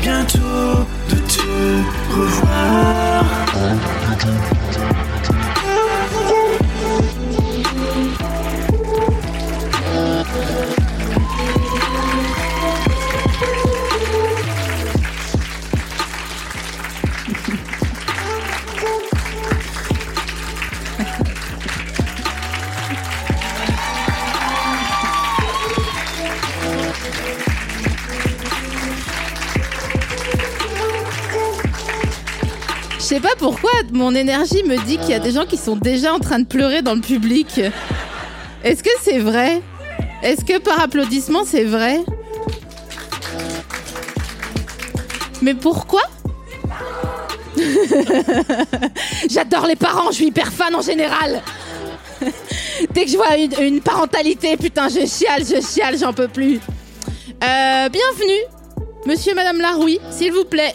Bientôt de te revoir. Sais pas pourquoi mon énergie me dit qu'il y a des gens qui sont déjà en train de pleurer dans le public. Est-ce que c'est vrai? Est-ce que par applaudissement c'est vrai? Mais pourquoi? J'adore les parents, je suis hyper fan en général. Dès que je vois une, une parentalité, putain, je chiale, je chiale, j'en peux plus. Euh, bienvenue, monsieur et madame Laroui, s'il vous plaît.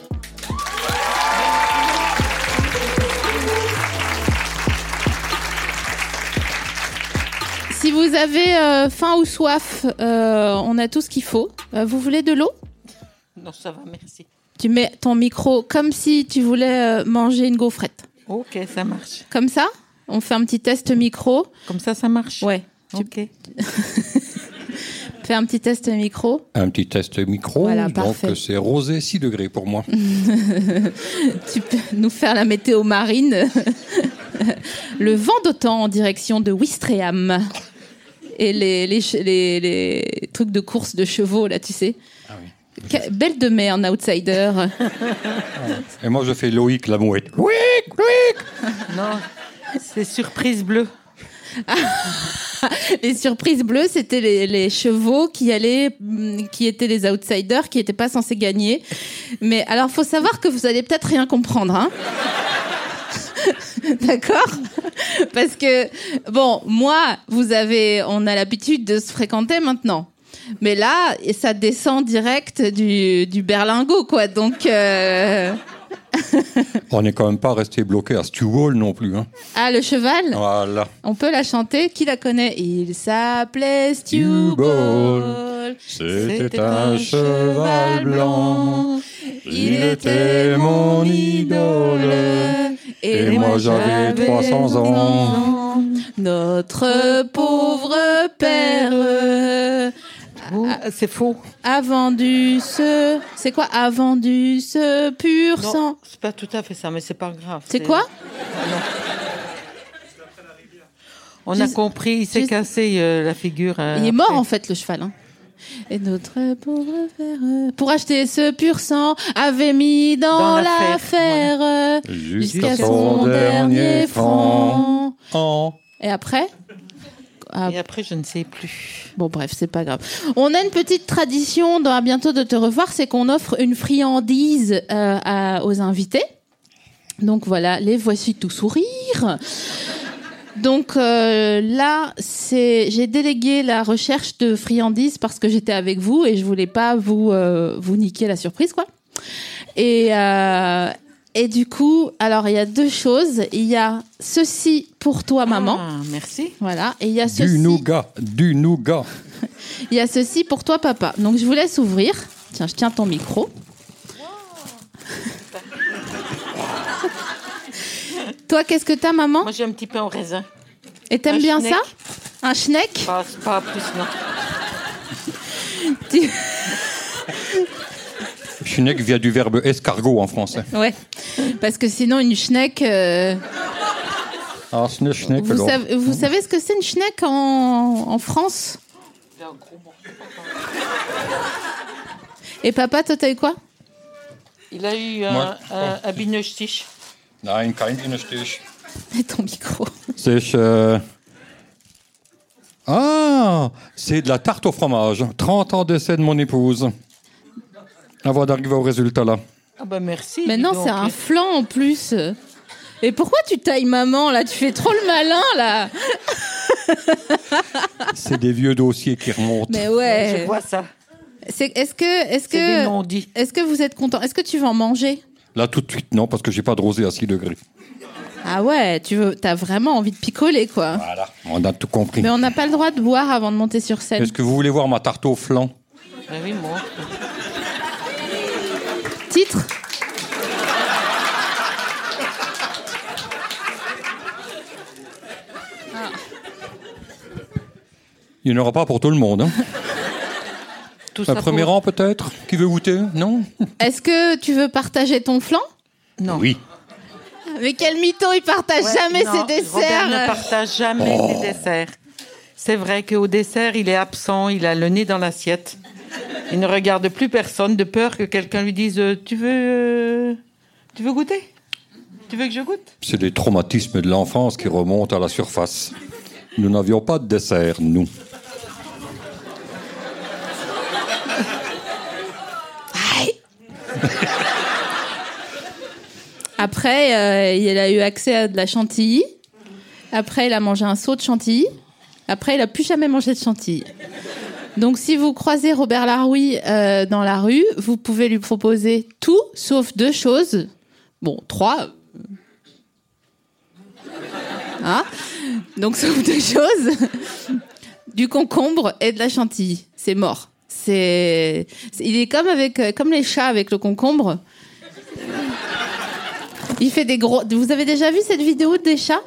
Si vous avez euh, faim ou soif, euh, on a tout ce qu'il faut. Euh, vous voulez de l'eau? Non, ça va, merci. Tu mets ton micro comme si tu voulais euh, manger une gaufrette. Ok, ça marche. Comme ça On fait un petit test micro. Comme ça, ça marche? Ouais. Ok. Fais un petit test micro. Un petit test micro, Voilà, donc c'est rosé 6 degrés pour moi. Tu peux nous faire la météo marine. Le vent d'autant en direction de Ouistreham. Et les, les, les, les trucs de course de chevaux, là, tu sais. Que- Belle de mer, un outsider. Et moi je fais Loïc la mouette. Loïc, Loïc Non, c'est surprise bleue. les surprises bleues, c'était les, les chevaux qui allaient, hum, qui étaient les outsiders, qui n'étaient pas censés gagner. Mais alors, faut savoir que vous allez peut-être rien comprendre, hein. D'accord Parce que, bon, moi, vous avez, on a l'habitude de se fréquenter maintenant. Mais là, ça descend direct du, du berlingot, quoi. Donc, euh, On n'est quand même pas resté bloqué à Stewall non plus. Hein. ah, le cheval? Voilà. On peut la chanter. Qui la connaît? Il s'appelait. Stewball. C'était un cheval blanc. Il était mon idole. Et moi j'avais 300 ans. Notre pauvre père euh, Ah, c'est faux. a vendu ce. C'est quoi A vendu ce pur sang. Non, c'est pas tout à fait ça, mais c'est pas grave. C'est quoi On a compris, il s'est juste- cassé euh, la figure. euh, Il est mort en fait le cheval. hein. Et notre pauvre père, euh, pour acheter ce pur sang, avait mis dans, Dans l'affaire Jusqu'à son dernier franc. Et après Ah, Et après, je ne sais plus. Bon, bref, c'est pas grave. On a une petite tradition dans À bientôt de te revoir, c'est qu'on offre une friandise euh, à- aux invités. Donc voilà, les voici tout sourire. Donc euh, là, c'est j'ai délégué la recherche de friandises parce que j'étais avec vous et je voulais pas vous euh, vous niquer la surprise quoi. Et euh, et du coup, alors il y a deux choses. Il y a ceci pour toi maman. Ah, merci. Voilà, et il y a ceci. Du nougat, du nougat. Il y a ceci pour toi, papa. Donc, je vous laisse ouvrir. Tiens, je tiens ton micro. toi, qu'est-ce que t'as, maman? Moi, j'ai un petit pain au raisin. Et t'aimes bien schneck? ça? Un schneck? Pas, pas plus, non. Tu- Schneck vient du verbe escargot en français. Ouais. Parce que sinon, une schneck. euh, Ah, schneck, schneck, Vous, alors. savez, vous savez ce que c'est une schneck en, en France? Et papa, toi, t'as eu quoi? Il a eu un, Moi- un, un Bienestich. Nein, kein. Mets ton micro. C'est. euh, Ah C'est de la tarte au fromage. 30 ans d'essai de mon épouse. Avant d'arriver au résultat là. Ah bah merci. Mais dis non, donc. c'est un flan en plus. Et pourquoi tu tailles maman là? Tu fais trop le malin là. C'est des vieux dossiers qui remontent. Mais Je ouais. vois ça. C'est- Est-ce que, est-ce C'est des que, est-ce que vous êtes content? Est-ce que tu veux en manger? Là, tout de suite, non, parce que j'ai pas de rosé à 6 degrés. Ah ouais, tu veux, t'as vraiment envie de picoler quoi. Voilà, on a tout compris. Mais on n'a pas le droit de boire avant de monter sur scène. Est-ce que vous voulez voir ma tarte au flan? Oui, moi. Titre Il n'y en aura pas pour tout le monde. Hein. Tout Un ça premier pour- rang peut-être Qui veut goûter Non? Est-ce que tu veux partager ton flan? Non. Oui. Mais quel mytho, il partage Ouais, jamais non, ses Robert ne desserts. partage jamais Oh. ses desserts. C'est vrai qu'au dessert, il est absent, il a le nez dans l'assiette. Il ne regarde plus personne de peur que quelqu'un lui dise euh, Tu veux. euh, Tu veux goûter? Tu veux que je goûte? C'est les traumatismes de l'enfance qui remontent à la surface. Nous n'avions pas de dessert, nous. Après, euh, il a eu accès à de la chantilly. Après, il a mangé un seau de chantilly. Après, il a plus jamais mangé de chantilly. Donc, si vous croisez Robert Laroui euh, dans la rue, vous pouvez lui proposer tout sauf deux choses. Bon, trois. Hein Donc, sauf deux choses. Du concombre et de la chantilly. C'est mort. C'est, il est comme avec, euh, comme les chats avec le concombre. Il fait des gros. Vous avez déjà vu cette vidéo des chats?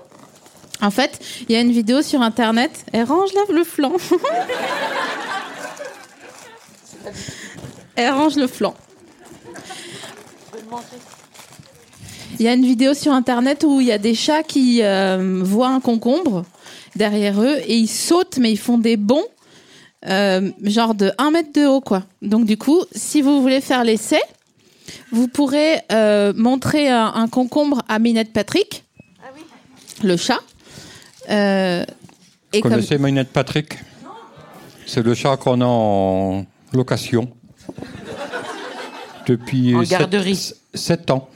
En fait, il y a une vidéo sur internet. Elle range là le flanc. Elle range le flanc. Il y a une vidéo sur internet où il y a des chats qui euh, voient un concombre derrière eux et ils sautent, mais ils font des bonds, euh, genre de 1 mètre de haut, quoi. Donc, du coup, si vous voulez faire l'essai, vous pourrez euh, montrer un, un concombre à Minette Patrick, le chat. Euh, et Vous comme, connaissez Minette Patrick? C'est le chat qu'on a en location depuis En sept- garderie. sept ans.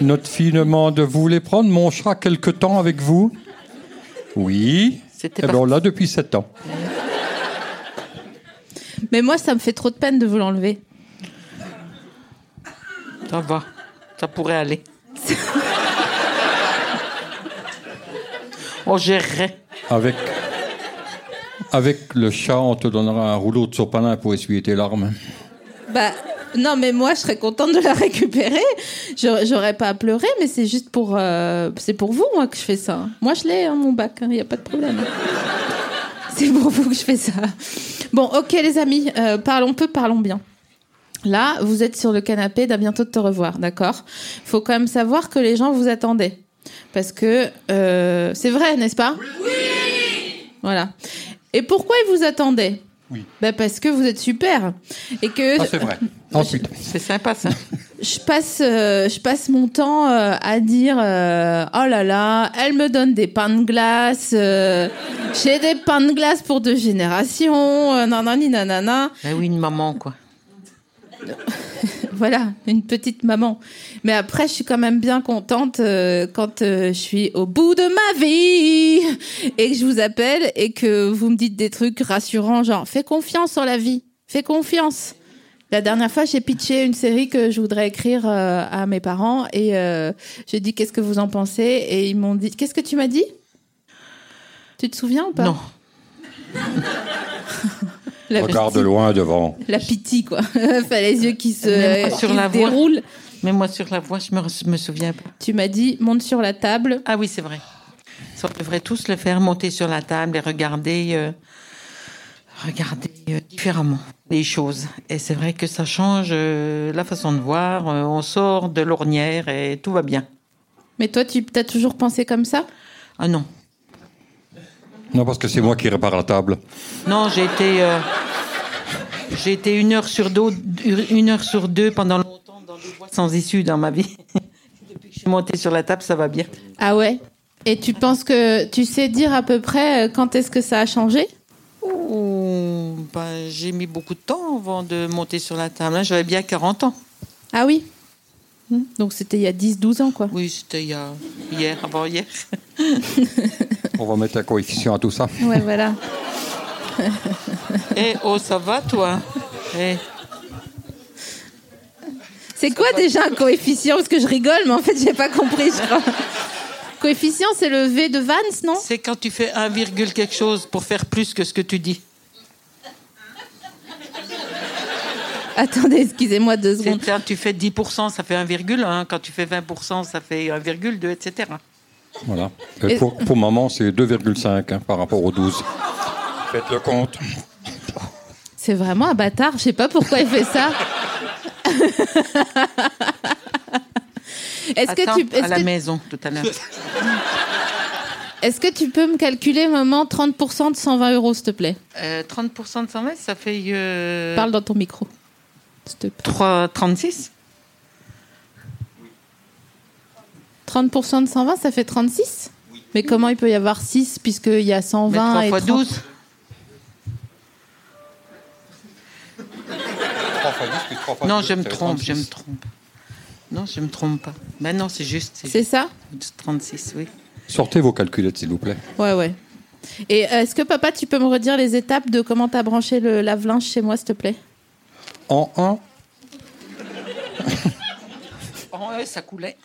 Notre fille demande Vous voulez prendre mon chat quelque temps avec vous? Oui. C'était Eh ben, on l'a depuis sept ans. mais moi, ça me fait trop de peine de vous l'enlever. Ça va. Ça pourrait aller. On gérerait. Avec, avec le chat, on te donnera un rouleau de sopalin pour essuyer tes larmes. Bah, non, mais moi, je serais contente de la récupérer. J'aurais pas à pleurer, mais c'est juste pour, euh, c'est pour vous, moi, que je fais ça. Moi, je l'ai, hein, mon bac, il n'y a pas de problème. c'est pour vous que je fais ça. Bon, ok, les amis, euh, parlons peu, parlons bien. Là, vous êtes sur le canapé d'à bientôt de te revoir, d'accord? Faut quand même savoir que les gens vous attendaient. Parce que euh, c'est vrai, n'est-ce pas? Oui Voilà. Et pourquoi ils vous attendaient Oui. bah Parce que vous êtes super. Et que Ah, c'est vrai. Ensuite, C'est sympa, ça. je passe, euh, je passe mon temps euh, à dire euh, oh là là, elle me donne des pains de glace, euh, j'ai des pains de glace pour deux générations, euh, nanani nanana. Ben oui, une maman, quoi. Voilà, une petite maman. Mais après, je suis quand même bien contente euh, quand euh, je suis au bout de ma vie et que je vous appelle et que vous me dites des trucs rassurants, genre fais confiance en la vie, fais confiance. La dernière fois, j'ai pitché une série que je voudrais écrire euh, à mes parents et j'ai dit qu'est-ce que vous en pensez? Et ils m'ont dit qu'est-ce que tu m'as dit? Tu te souviens ou pas? Non. La regarde petite- loin devant. La pitié quoi. Enfin les yeux qui se, qui sur se la voix. déroulent. Mais moi, sur la voix, je me, me souviens pas. Tu m'as dit monte sur la table. Ah oui, c'est vrai. Ça, on devrait tous le faire, monter sur la table et regarder, euh, regarder euh, différemment les choses. Et c'est vrai que ça change euh, la façon de voir. Euh, on sort de l'ornière et tout va bien. Mais toi, tu as toujours pensé comme ça? Ah non. Non, parce que c'est moi qui répare la table. Non, j'ai été, euh, J'ai été une heure sur deux, une heure sur deux pendant longtemps dans des voies sans issue dans ma vie. Depuis que je suis montée sur la table, ça va bien. Ah ouais? Et tu penses que tu sais dire à peu près euh, quand est-ce que ça a changé? Ouh, ben, j'ai mis beaucoup de temps avant de monter sur la table. hein. J'avais bien 40 ans. Ah oui? Donc c'était il y a 10-12 ans, quoi. Oui, c'était il y a hier, avant hier. On va mettre un coefficient à tout ça. Ouais, voilà. Eh oh, ça va toi? Eh, C'est quoi déjà un coefficient? Parce que je rigole, mais en fait, j'ai pas compris, je crois. Coefficient, c'est le V de Vance, non? C'est quand tu fais 1, virgule quelque chose pour faire plus que ce que tu dis. Attendez, excusez-moi deux secondes. quand tu fais 10%, ça fait 1,1. Quand tu fais 20%, ça fait 1,2, etc. Voilà. Et Et- pour, pour maman, c'est 2,5 hein, par rapport aux 12. Faites le compte. C'est vraiment un bâtard, je sais pas pourquoi il fait ça. Est-ce que, Attends, tu, est-ce, à la que, maison, tout à l'heure. est-ce que tu peux me calculer, maman, 30% de 120 euros, s'il te plaît? Euh, 30% de 120, ça fait euh, Parle dans ton micro. S'il te plaît. 3, 36 30% de 120, ça fait 36 Mais comment il peut y avoir 6 puisqu'il y a Mais 120 3 et fois 30? 12 Non, je me trompe, je me trompe. Non, je me trompe pas. Ben non, c'est juste. C'est ça juste 36, oui. Sortez vos calculettes, s'il vous plaît. Ouais, ouais. Et est-ce que papa, tu peux me redire les étapes de comment t'as branché le lave-linge chez moi, s'il te plaît? En 1, Oh, ouais, ça coulait.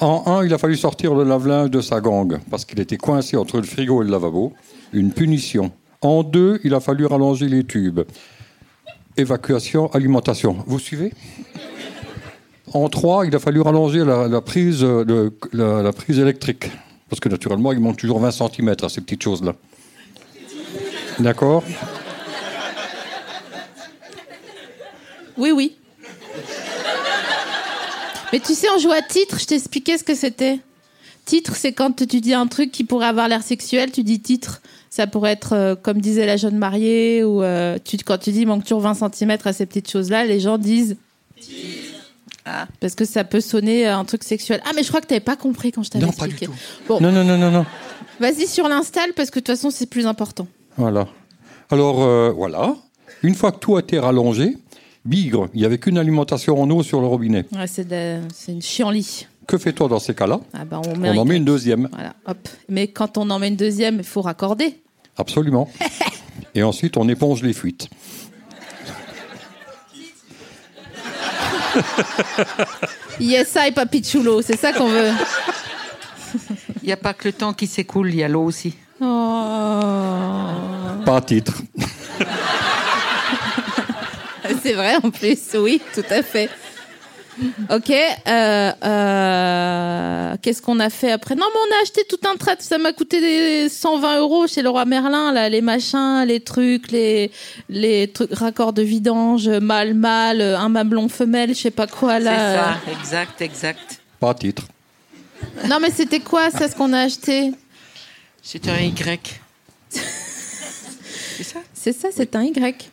En un, il a fallu sortir le lave-linge de sa gangue parce qu'il était coincé entre le frigo et le lavabo. Une punition. En deux, il a fallu rallonger les tubes. Évacuation, alimentation. Vous suivez? En trois, il a fallu rallonger la, la prise, euh, le- la, la prise électrique. Parce que naturellement, il manque toujours 20 cm à ces petites choses-là. D'accord? Oui, oui. Mais tu sais, on joue à titre, je t'expliquais ce que c'était. Titre, c'est quand tu dis un truc qui pourrait avoir l'air sexuel, tu dis titre. Ça pourrait être, euh, comme disait la jeune mariée, ou euh, tu, quand tu dis manque toujours 20 cm à ces petites choses-là, les gens disent. Ah. Parce que ça peut sonner euh, un truc sexuel. Ah, mais je crois que t'avais pas compris quand je t'avais Non, pas du expliqué. tout. Bon, Non, non, non, non, non. vas-y sur l'install parce que de toute façon, c'est plus important. Voilà. Alors, euh, voilà. Une fois que tout a été rallongé, bigre, il n'y avait qu'une alimentation en eau sur le robinet. Ouais, c'est de- c'est une chienlit. Que fais-toi dans ces cas-là? Ah bah, on met On un en met une deuxième. Voilà, hop. Mais quand on en met une deuxième, il faut raccorder. Absolument. Et ensuite, on éponge les fuites. Yes, I, papi chulo, c'est ça qu'on veut. Il n'y a pas que le temps qui s'écoule, il y a l'eau aussi. Oh. Pas à titre. C'est vrai en plus, oui, tout à fait. Ok, euh, euh, qu'est-ce qu'on a fait après? Non, mais on a acheté tout un trait, ça m'a coûté des 120 euros chez le roi Merlin, là, les machins, les trucs, les, les trucs, raccords de vidange, mâle, mâle, un mamelon femelle, je sais pas quoi, C'est là. ça, exact, exact. Pas titre. Non, mais c'était quoi ça, ce qu'on a acheté? C'est un Y. C'est ça C'est ça, c'est un Y.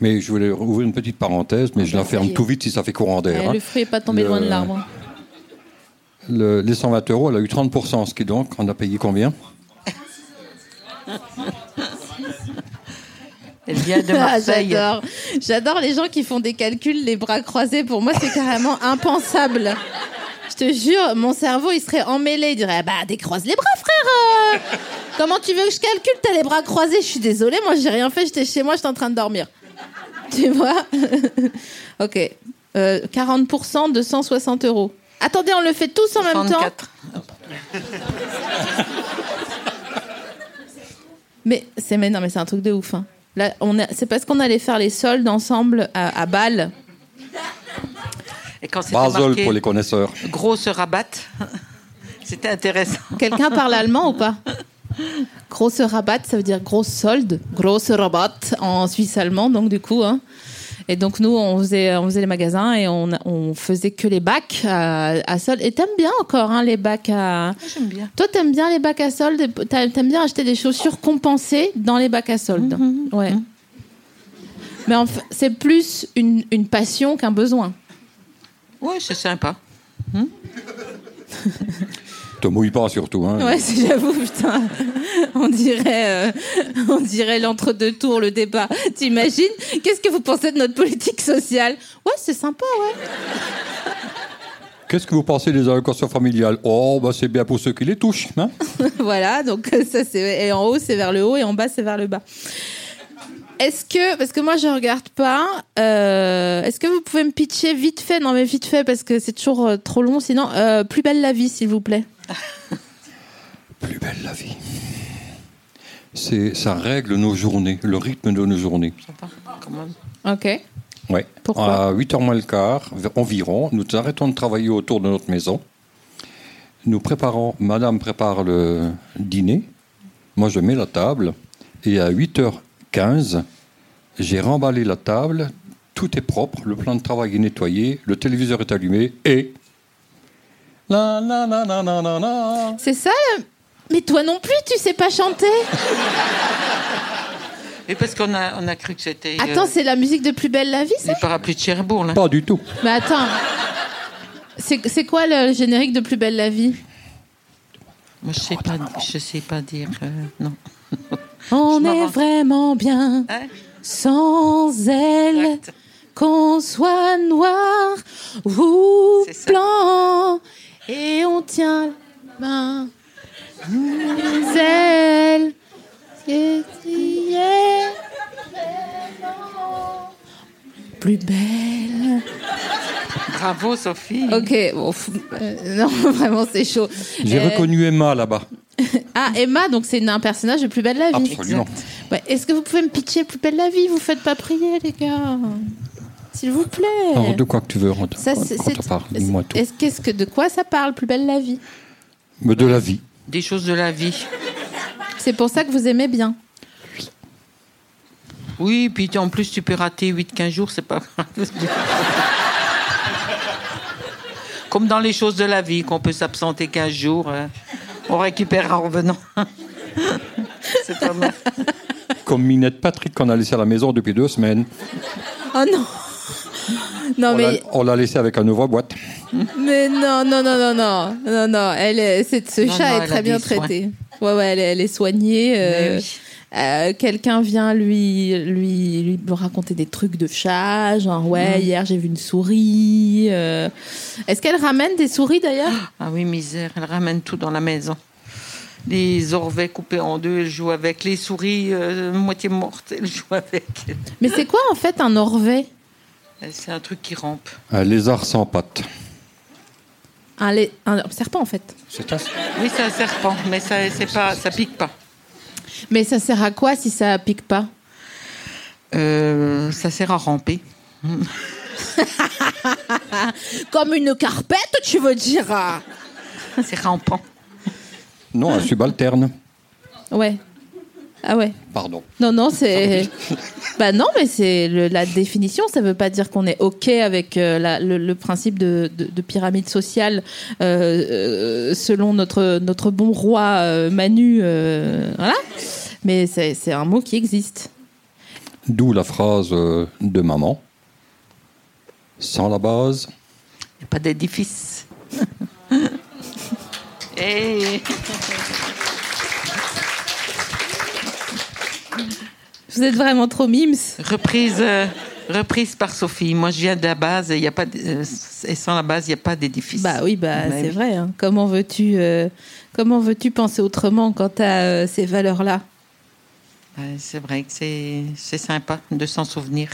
Mais je voulais ouvrir une petite parenthèse, mais je la ferme tout vite si ça fait courant d'air. Ouais, hein. le fruit est pas tombé Le- loin de l'arbre. Le- les 120 euros, elle a eu 30%, ce qui donc, on a payé combien? Elle vient de Ah, Marseille. J'adore. J'adore les gens qui font des calculs les bras croisés. Pour moi, c'est carrément impensable. Je te jure, mon cerveau, il serait emmêlé. Il dirait, bah, décroise les bras, frère. Comment tu veux que je calcule T'as les bras croisés? Je suis désolée, moi, j'ai rien fait. J'étais chez moi, j'étais en train de dormir. Tu vois Ok. Euh, 40% de 160 euros. Attendez, on le fait tous en même temps. 64. Mais c'est mais non, mais c'est un truc de ouf. hein. Là, on a- c'est parce qu'on allait faire les soldes ensemble à, à Bâle. Et quand c'était Basel marqué pour les connaisseurs. grosse rabatte, c'était intéressant. Quelqu'un parle allemand ou pas? Grosse rabatt, ça veut dire grosse solde. Grosse rabatt en suisse allemand, donc du coup. Hein. Et donc nous, on faisait, on faisait les magasins et on, on faisait que les bacs à, à solde. Et t'aimes bien encore hein, les bacs à... J'aime bien. Toi, t'aimes bien les bacs à solde T'aimes bien acheter des chaussures compensées dans les bacs à solde Mhm. Ouais. Mais enfin, c'est plus une, une passion qu'un besoin. Ouais, c'est sympa. Te mouille pas surtout. Hein. Ouais, j'avoue, putain. On dirait, euh, on dirait l'entre-deux tours, le débat. T'imagines? Qu'est-ce que vous pensez de notre politique sociale? Ouais, c'est sympa, ouais. Qu'est-ce que vous pensez des allocations familiales? Oh, bah c'est bien pour ceux qui les touchent. Hein voilà, donc euh, ça c'est et en haut c'est vers le haut et en bas c'est vers le bas. Est-ce que parce que moi je regarde pas, euh, est-ce que vous pouvez me pitcher vite fait Non mais vite fait parce que c'est toujours euh, trop long. Sinon, euh, plus belle la vie s'il vous plaît. Plus belle la vie. C'est, ça règle nos journées, le rythme de nos journées. Sympa, quand même. Ok. Ouais. Pourquoi À 8h moins le quart environ, nous arrêtons de travailler autour de notre maison. Nous préparons, madame prépare le dîner, moi je mets la table, et à 8h15, j'ai remballé la table, tout est propre, le plan de travail est nettoyé, le téléviseur est allumé, et... La, la, la, la, la, la, la. C'est ça. Mais toi non plus, tu sais pas chanter. Et parce qu'on a, on a cru que c'était. euh, Attends, c'est la musique de Plus belle la vie, ça les parapluies de Cherbourg, là. Pas du tout. Mais attends. C'est c'est quoi le générique de Plus belle la vie? Moi, je sais pas, je sais pas dire. euh, non. On est vraiment bien Hein? Sans elle. Qu'on soit noir ou blanc, et on tient la main. Nous, elle, qui est vraiment plus belle. Bravo, Sophie. Ok, bon, euh, non, vraiment, c'est chaud. J'ai Euh, reconnu Emma là-bas. Ah, Emma, donc c'est un personnage de Plus belle la vie. Absolument. Ouais, Est-ce que vous pouvez me pitcher Plus belle la vie? Vous faites pas prier, les gars. S'il vous plaît. Alors, de quoi que tu veux, te, Ça, c'est- dis-moi tout. Est-ce qu'est-ce que de quoi ça parle Plus belle la vie? Mais de la vie. Des choses de la vie. C'est pour ça que vous aimez bien. Oui, puis en plus, tu peux rater 8-15 jours, c'est pas grave. Comme dans les choses de la vie, qu'on peut s'absenter 15 jours, euh, on récupère en revenant. c'est pas mal. Comme Minette Patrick qu'on a laissé à la maison depuis deux semaines. Oh non Non On l'a- mais, on l'a laissé avec un ouvre-boîte. mais non non non non non non non elle est, c'est- ce Non, chat non, est très a bien des soins. traité. Ouais ouais elle, est- elle est soignée. euh, oui. Euh, Quelqu'un vient lui, lui lui raconter des trucs de chat, genre ouais hier j'ai vu une souris. euh. Est-ce qu'elle ramène des souris d'ailleurs? Ah oui, misère, elle ramène tout dans la maison. Les orvets coupés en deux, elle joue avec. Les souris euh, moitié mortes, elle joue avec. Mais c'est quoi en fait un orvet? C'est un truc qui rampe. Un lézard sans pattes. un, serpent en fait. C'est Oui, c'est un serpent, mais ça, c'est pas, ça pique pas. Mais ça sert à quoi si ça pique pas Euh, ça sert à ramper. Comme une carpette, tu veux dire. C'est rampant. Non, un subalterne. Ouais. Ah ouais. Pardon. Non, non, c'est. bah non, mais c'est le- la définition. Ça veut pas dire qu'on est OK avec euh, la- le, le principe de, de- de pyramide sociale euh, euh, selon notre, notre bon roi euh, Manu. euh, voilà. Mais c'est c'est un mot qui existe. D'où la phrase de maman. Sans la base, Il n'y a pas d'édifice. Et Vous êtes vraiment trop mimes. reprise, euh, reprise par Sophie. Moi, je viens de la base. Il y a pas de- euh, et sans la base, il n'y a pas d'édifice. Bah oui, bah Mais c'est oui. vrai. hein. Comment veux-tu euh, comment veux-tu penser autrement quant à euh, ces valeurs-là? C'est vrai que c'est c'est sympa de s'en souvenir.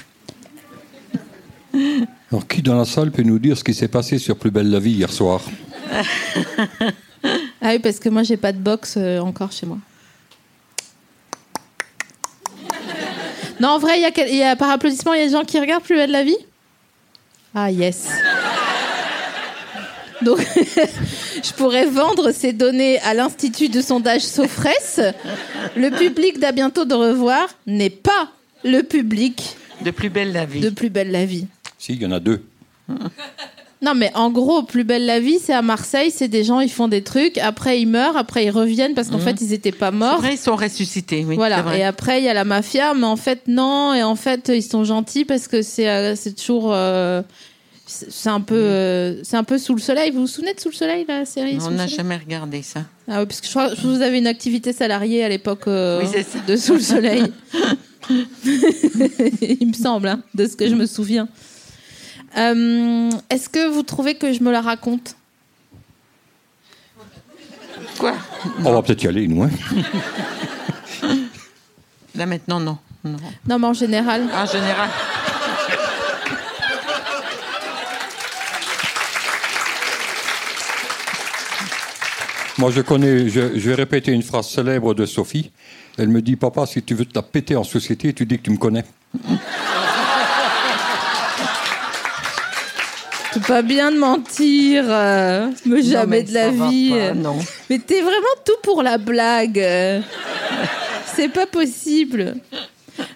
alors qui dans la salle peut nous dire ce qui s'est passé sur Plus belle la vie hier soir? Ah oui, parce que moi, j'ai pas de box euh, encore chez moi. Non, en vrai, il y, a y a par applaudissement, il y a des gens qui regardent Plus belle la vie Ah, yes. Donc, je pourrais vendre ces données à l'Institut de sondage Sofres. Le public d'à bientôt de revoir n'est pas le public De plus belle la vie. de Plus belle la vie. Si, il y en a deux. Non, mais en gros, Plus belle la vie, c'est à Marseille, c'est des gens, ils font des trucs, après ils meurent, après ils reviennent parce qu'en fait, ils étaient pas morts. vrai, ils sont ressuscités, oui. Voilà. Et après, il y a la mafia, mais en fait, non. Et en fait, ils sont gentils parce que c'est euh, c'est toujours. euh, c'est un peu euh, c'est un peu sous le soleil. Vous vous souvenez de Sous le soleil, la série On n'a jamais regardé ça. Ah oui, parce que je crois que vous avez une activité salariée à l'époque euh, Oui, de Sous le soleil. Il me semble, hein, de ce que je me souviens. Euh, Est-ce que vous trouvez que je me la raconte Quoi On va peut-être y aller, nous. hein. Là maintenant, non. non. Non, mais en général. En général. Moi, je connais, je, je vais répéter une phrase célèbre de Sophie. Elle me dit, papa, si tu veux te la péter en société, tu dis que tu me connais. C'est pas bien de mentir, euh, mais jamais mais de la vie. pas, non. Mais t'es vraiment tout pour la blague. C'est pas possible.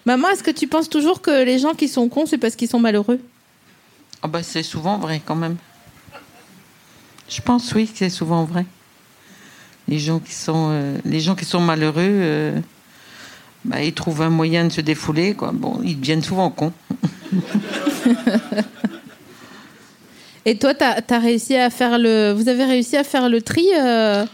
Maman, est-ce que tu penses toujours que les gens qui sont cons, c'est parce qu'ils sont malheureux? Ah bah, c'est souvent vrai quand même. Je pense oui que c'est souvent vrai. Les gens qui sont, euh, les gens qui sont malheureux, euh, bah, ils trouvent un moyen de se défouler. Quoi. Bon, ils deviennent souvent cons. Et toi, t'as as réussi à faire le. Vous avez réussi à faire le tri euh,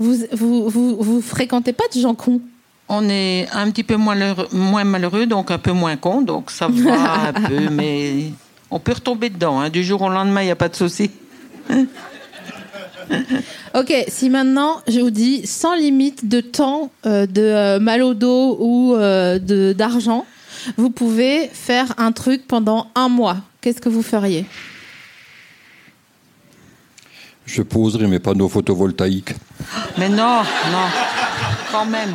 vous, vous, vous, vous fréquentez pas de gens cons? On est un petit peu moins malheureux, moins malheureux, donc un peu moins con, donc ça va un peu, mais on peut retomber dedans. hein. Du jour au lendemain, il n'y a pas de souci. Ok, si maintenant je vous dis sans limite de temps, euh, de euh, mal au dos ou euh, de d'argent, vous pouvez faire un truc pendant un mois. Qu'est-ce que vous feriez? Je poserai mes panneaux photovoltaïques. Mais non, non, quand même.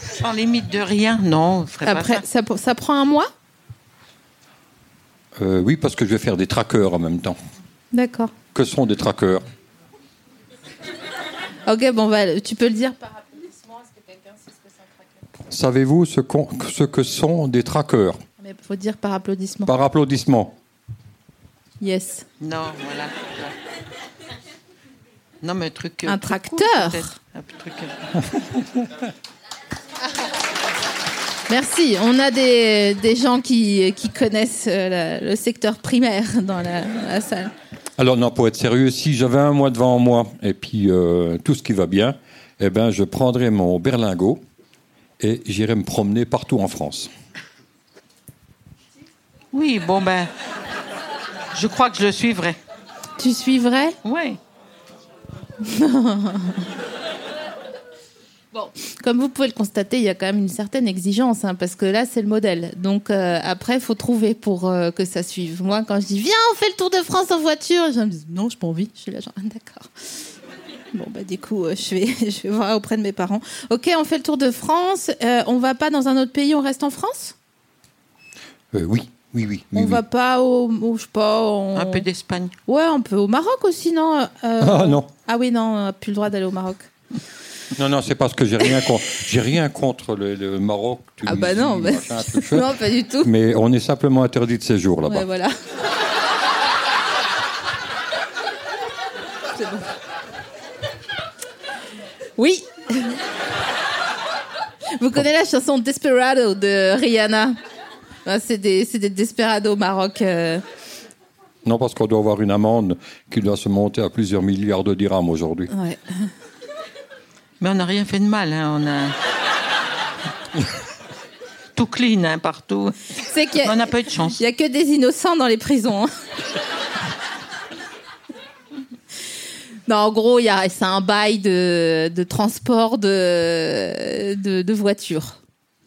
Sans limite de rien, non, on ferait Après, pas ça. ça, ça prend un mois? Euh, oui, parce que je vais faire des trackers en même temps. D'accord. Que sont des trackers Ok, bon, bah, tu peux le dire par applaudissement. Est-ce que quelqu'un sait ce que c'est un tracker Savez-vous ce, que sont des trackers Mais faut dire par applaudissement. Par applaudissement. Yes. Non, voilà. Non, mais un truc. euh, Un tracteur. cool, peut-être. Un truc. euh, Merci. On a des, des gens qui, qui connaissent euh, la- le secteur primaire dans la, salle. Alors non, pour être sérieux, si j'avais un mois devant moi et puis euh, tout ce qui va bien, eh ben je prendrais mon berlingot et j'irais me promener partout en France. Oui, bon, ben. Je crois que je le suivrai. Tu suivrais? Oui. Comme vous pouvez le constater, il y a quand même une certaine exigence, hein, parce que là, c'est le modèle. Donc euh, après, il faut trouver pour euh, que ça suive. Moi, quand je dis viens, on fait le Tour de France en voiture, je me dis non, je n'ai pas envie. Je suis là, genre, ah, d'accord. Bon, bah, du coup, euh, je, vais, je vais voir auprès de mes parents. Ok, on fait le Tour de France. On va pas dans un autre pays, on reste en France? Oui, oui, oui. oui, On oui. va pas au. au- je sais pas. on- Un peu d'Espagne. Ouais, on peut au Maroc aussi, non Euh, Ah non, Ah oui, non, on n'a plus le droit d'aller au Maroc. non, non, c'est parce que j'ai rien, con- j'ai rien contre le, le Maroc, Ah bah non, bah- machin. Non, pas du tout. mais on est simplement interdit de séjour là-bas. Ouais, voilà. C'est bon. Oui. Vous connaissez la chanson Desperado de Rihanna? C'est des, des Desperado au Maroc. euh. Non, parce qu'on doit avoir une amende qui doit se monter à plusieurs milliards de dirhams aujourd'hui. Ouais. Mais on n'a rien fait de mal, hein. On a. Tout clean, hein, partout. A- on n'a pas eu de chance. Il n'y a que des innocents dans les prisons. hein. non, en gros, il y a- c'est un bail de, de transport de, de, de voitures.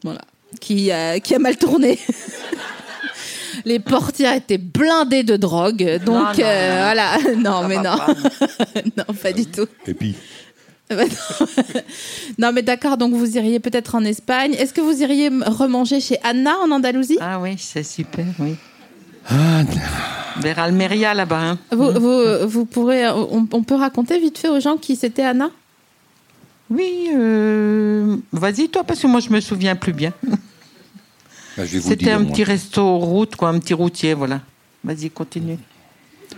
Voilà. Qui, a- qui a mal tourné. les portières étaient blindées de drogue. Donc, Non, non, euh, non. voilà. Non, Ça mais non. pas, non, pas du tout. Et puis, Ah non. mais d'accord, donc vous iriez peut-être en Espagne. Est-ce que vous iriez remanger chez Anna en Andalousie? Ah oui, c'est super, oui. Vers Almeria, là-bas. hein. Vous, vous, vous pourrez, on, on peut raconter vite fait aux gens qui c'était Anna? Oui, euh, vas-y, toi, parce que moi, je me souviens plus bien. vous C'était un petit resto route, quoi, un petit routier, voilà. Vas-y, continue.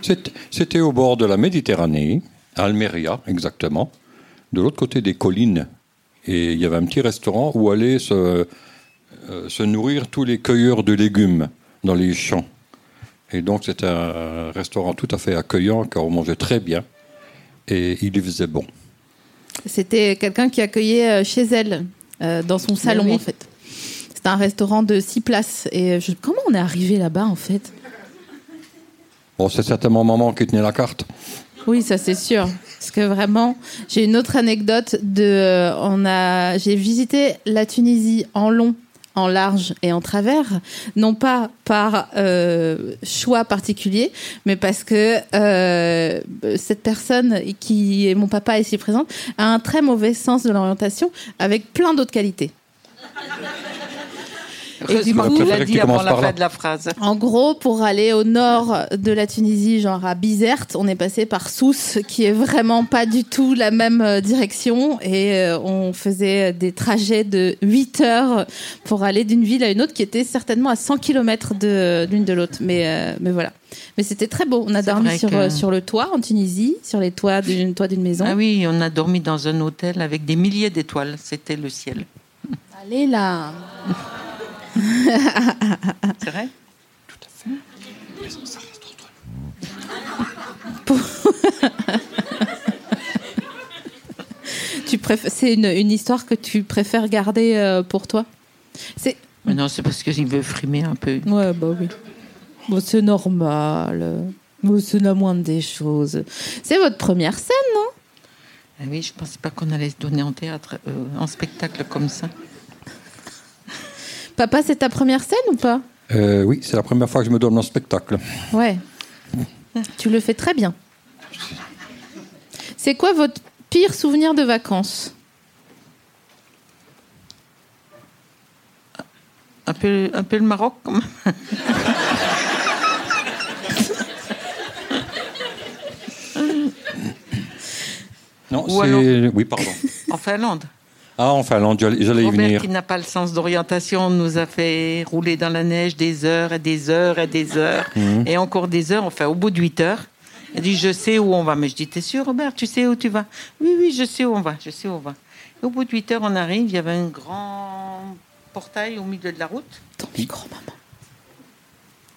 C'était- C'était au bord de la Méditerranée, à Almeria exactement, de l'autre côté des collines. Et il y avait un petit restaurant où allaient se, euh, se nourrir tous les cueilleurs de légumes dans les champs. Et donc c'était un restaurant tout à fait accueillant, car on mangeait très bien. Et il y faisait bon. C'était quelqu'un qui accueillait euh, chez elle, euh, dans son salon oui. en fait. C'était un restaurant de six places. Et je- comment on est arrivé là-bas en fait? Bon, c'est certainement maman qui tenait la carte. Oui, ça c'est sûr. Parce que vraiment, j'ai une autre anecdote de. euh, On a, j'ai visité la Tunisie en long, en large et en travers, non pas par euh, choix particulier, mais parce que euh, cette personne qui est mon papa ici présente a un très mauvais sens de l'orientation, avec plein d'autres qualités. Heureusement coup- qu'il Préféré a dit avant la fin de la phrase. En gros, pour aller au nord de la Tunisie, genre à Bizerte, on est passé par Sousse, qui est vraiment pas du tout la même euh, direction. Et euh, on faisait des trajets de 8 heures pour aller d'une ville à une autre, qui était certainement à 100 km de l'une de l'autre. Mais, euh, mais voilà. Mais c'était très beau. On a dormi sur, que- sur le toit en Tunisie, sur les toits d'une toit d'une maison. Ah oui, on a dormi dans un hôtel avec des milliers d'étoiles. C'était le ciel. Allez là. C'est vrai Tu préfères, c'est une, une histoire que tu préfères garder euh, pour toi? C'est Mais non, c'est parce qu'il veut frimer un peu. Ouais, bah oui. Bon, c'est normal. Bon, c'est la moindre des choses. C'est votre première scène, non? Ah oui, je pensais pas qu'on allait se donner en théâtre, euh, en spectacle comme ça. Papa, c'est ta première scène ou pas Euh, oui, c'est la première fois que je me donne un spectacle. Ouais. Tu le fais très bien. C'est quoi votre pire souvenir de vacances Un peu, un peu le Maroc, quand même. Non, Ou c'est. Oui, pardon. En Finlande. Ah, en Finlande, j'allais y Robert, venir. qui n'a pas le sens d'orientation, nous a fait rouler dans la neige des heures et des heures et des heures. Mhm. Et encore des heures, enfin, au bout de 8 heures. Il dit, je sais où on va. Mais je dis, t'es sûr, Robert, tu sais où tu vas? Oui, oui, je sais où on va, je sais où on va. Et au bout de 8 heures, on arrive, il y avait un grand portail au milieu de la route. Ton micro, maman.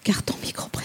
Garde ton micro près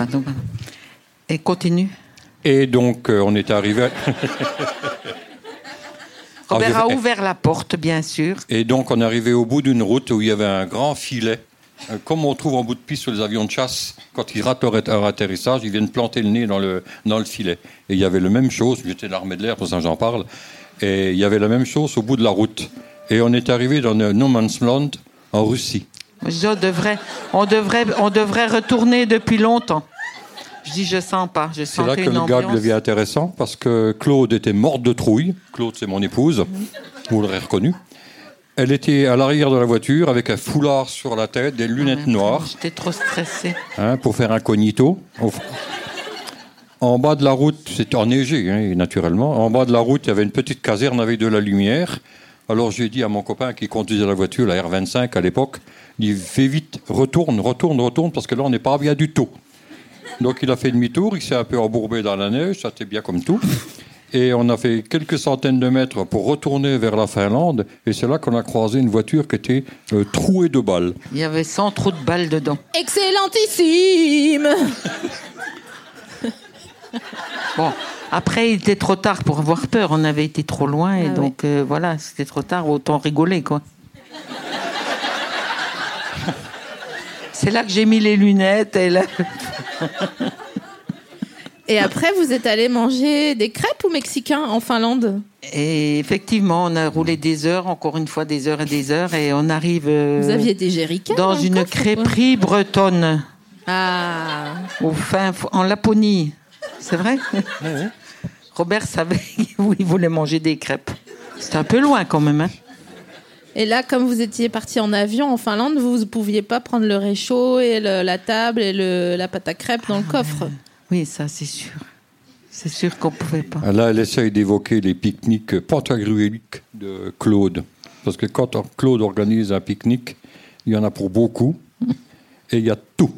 Pardon, pardon. Et continue. Et donc, euh, on est arrivé. à- Robert a ouvert la porte, bien sûr. Et donc, on est arrivé au bout d'une route où il y avait un grand filet. Euh, Comme on trouve en bout de piste sur les avions de chasse, quand ils ratent leur, atterrissage, ils viennent planter le nez dans le, dans le filet. Et il y avait la même chose, j'étais de l'armée de l'air, pour ça j'en parle, et il y avait la même chose au bout de la route. Et on est arrivé dans le No Man's Land en Russie. On devrait, on devrait, on devrait retourner depuis longtemps. Je dis, je sens pas. Je C'est là que une le gag ambiance. devient intéressant parce que Claude était morte de trouille. Claude, c'est mon épouse. Vous l'aurez reconnu. Elle était à l'arrière de la voiture avec un foulard sur la tête, des lunettes noires J'étais trop stressée. hein, pour faire incognito. Au- En bas de la route, c'était enneigé, hein, naturellement. En bas de la route, il y avait une petite caserne avec de la lumière. Alors j'ai dit à mon copain qui conduisait la voiture, la R25 à l'époque, il dit fais vite, retourne, retourne, retourne, parce que là on n'est pas bien du tout. Donc il a fait demi-tour, il s'est un peu embourbé dans la neige, ça c'était bien comme tout. Et on a fait quelques centaines de mètres pour retourner vers la Finlande. Et c'est là qu'on a croisé une voiture qui était euh, trouée de balles. Il y avait 100 trous de balles dedans. Excellentissime Bon, après, il était trop tard pour avoir peur. On avait été trop loin et Ah donc euh, voilà, c'était trop tard. Autant rigoler, quoi. C'est là que j'ai mis les lunettes et là, Et après, vous êtes allé manger des crêpes ou mexicains en Finlande? Et effectivement, on a roulé des heures, encore une fois des heures et des heures, et on arrive euh, Vous aviez des jerrycans dans une coffre, crêperie bretonne, Ah. au fin, en Laponie. C'est vrai? Robert savait où il voulait manger des crêpes. C'est un peu loin quand même. Hein Et là, comme vous étiez parti en avion en Finlande, vous ne pouviez pas prendre le réchaud et le- la table et le- la pâte à crêpes dans le coffre. oui, ça c'est sûr. C'est sûr qu'on pouvait pas. Là, elle essaye d'évoquer les pique-niques pantagruéliques de Claude. Parce que quand Claude organise un pique-nique, il y en a pour beaucoup. Et il y a tout.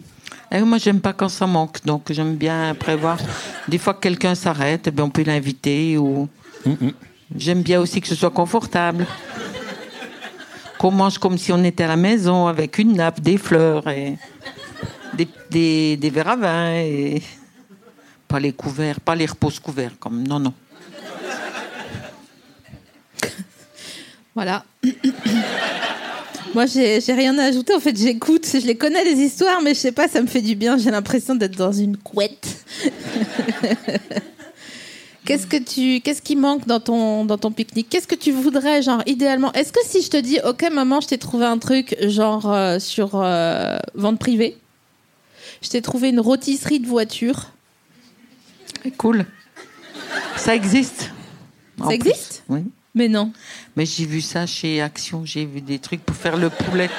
Et moi, j'aime pas quand ça manque, donc j'aime bien prévoir. Des fois que quelqu'un s'arrête, eh ben, on peut l'inviter ou. J'aime bien aussi que ce soit confortable. Qu'on mange comme si on était à la maison, avec une nappe, des fleurs et des, des, verres à vin et pas les couverts, pas les repose couverts, comme non non. Voilà. Moi, j'ai rien à ajouter. En fait, j'écoute. Je les connais, les histoires, mais je sais pas, ça me fait du bien. J'ai l'impression d'être dans une couette. Qu'est-ce que tu, qu'est-ce qui manque dans ton, dans ton pique-nique? Qu'est-ce que tu voudrais, genre, idéalement? Est-ce que si je te dis, ok, maman, je t'ai trouvé un truc, genre, euh, sur euh, vente privée, je t'ai trouvé une rôtisserie de voiture? Cool. Ça existe. En Ça plus. existe? Oui. Mais non. Mais j'ai vu ça chez Action. J'ai vu des trucs pour faire le poulet.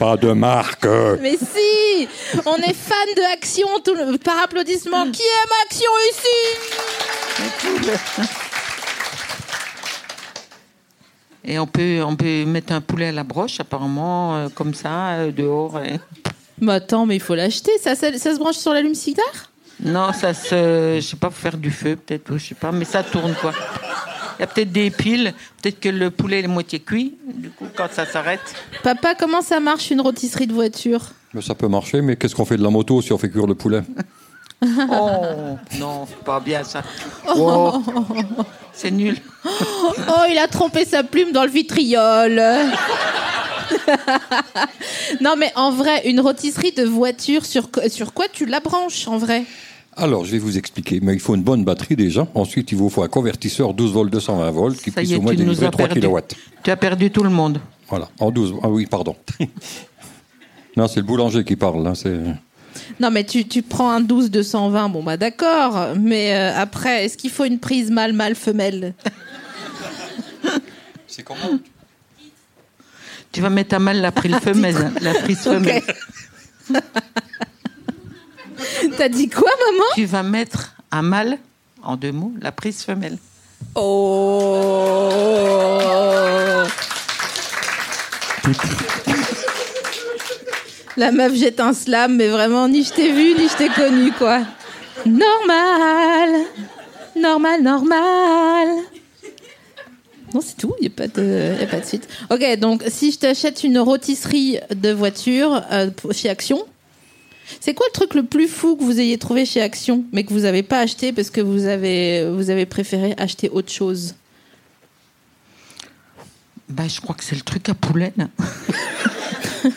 Pas de marque. Mais si On est fan de Action tout le- par applaudissement. Qui aime Action ici? Et on peut, on peut mettre un poulet à la broche, apparemment, euh, comme ça, euh, dehors. et- Mais attends, mais il faut l'acheter. Ça, ça, ça se branche sur l'allume-cigare Non, ça se. Je sais pas, faut faire du feu, peut-être, je sais pas, mais ça tourne, quoi. Il y a peut-être des piles, peut-être que le poulet est moitié cuit, du coup, quand ça s'arrête. Papa, comment ça marche une rôtisserie de voiture? Mais ça peut marcher, mais qu'est-ce qu'on fait de la moto si on fait cuire le poulet? Oh, non, c'est pas bien ça. Oh, c'est nul. Oh, il a trompé sa plume dans le vitriol. non, mais en vrai, une rôtisserie de voiture, sur, sur quoi tu la branches en vrai? Alors, je vais vous expliquer. Mais il faut une bonne batterie déjà. Ensuite, il vous faut un convertisseur 12 volts 220 volts qui Ça puisse est, au moins délivrer as 3 perdu. kilowatts. Tu as perdu tout le monde. Voilà, en 12. Ah oui, pardon. non, c'est le boulanger qui parle. Là, c'est... Non, mais tu, tu prends un 12 220, bon bah d'accord. Mais euh, après, est-ce qu'il faut une prise mâle, mâle, femelle? C'est comment? Tu vas mettre à mal la prise femelle. La prise femelle. T'as dit quoi, maman? Tu vas mettre à mal, en deux mots, la prise femelle. Oh La meuf jette un slam, mais vraiment, ni je t'ai vu, ni je t'ai connu, quoi. Normal Normal, normal Non, c'est tout, il n'y a, pas de- y a pas de suite. Ok, donc si je t'achète une rôtisserie de voiture euh, chez Action, c'est quoi le truc le plus fou que vous ayez trouvé chez Action, mais que vous n'avez pas acheté parce que vous avez, vous avez préféré acheter autre chose? Bah, je crois que c'est le truc à poulet. là.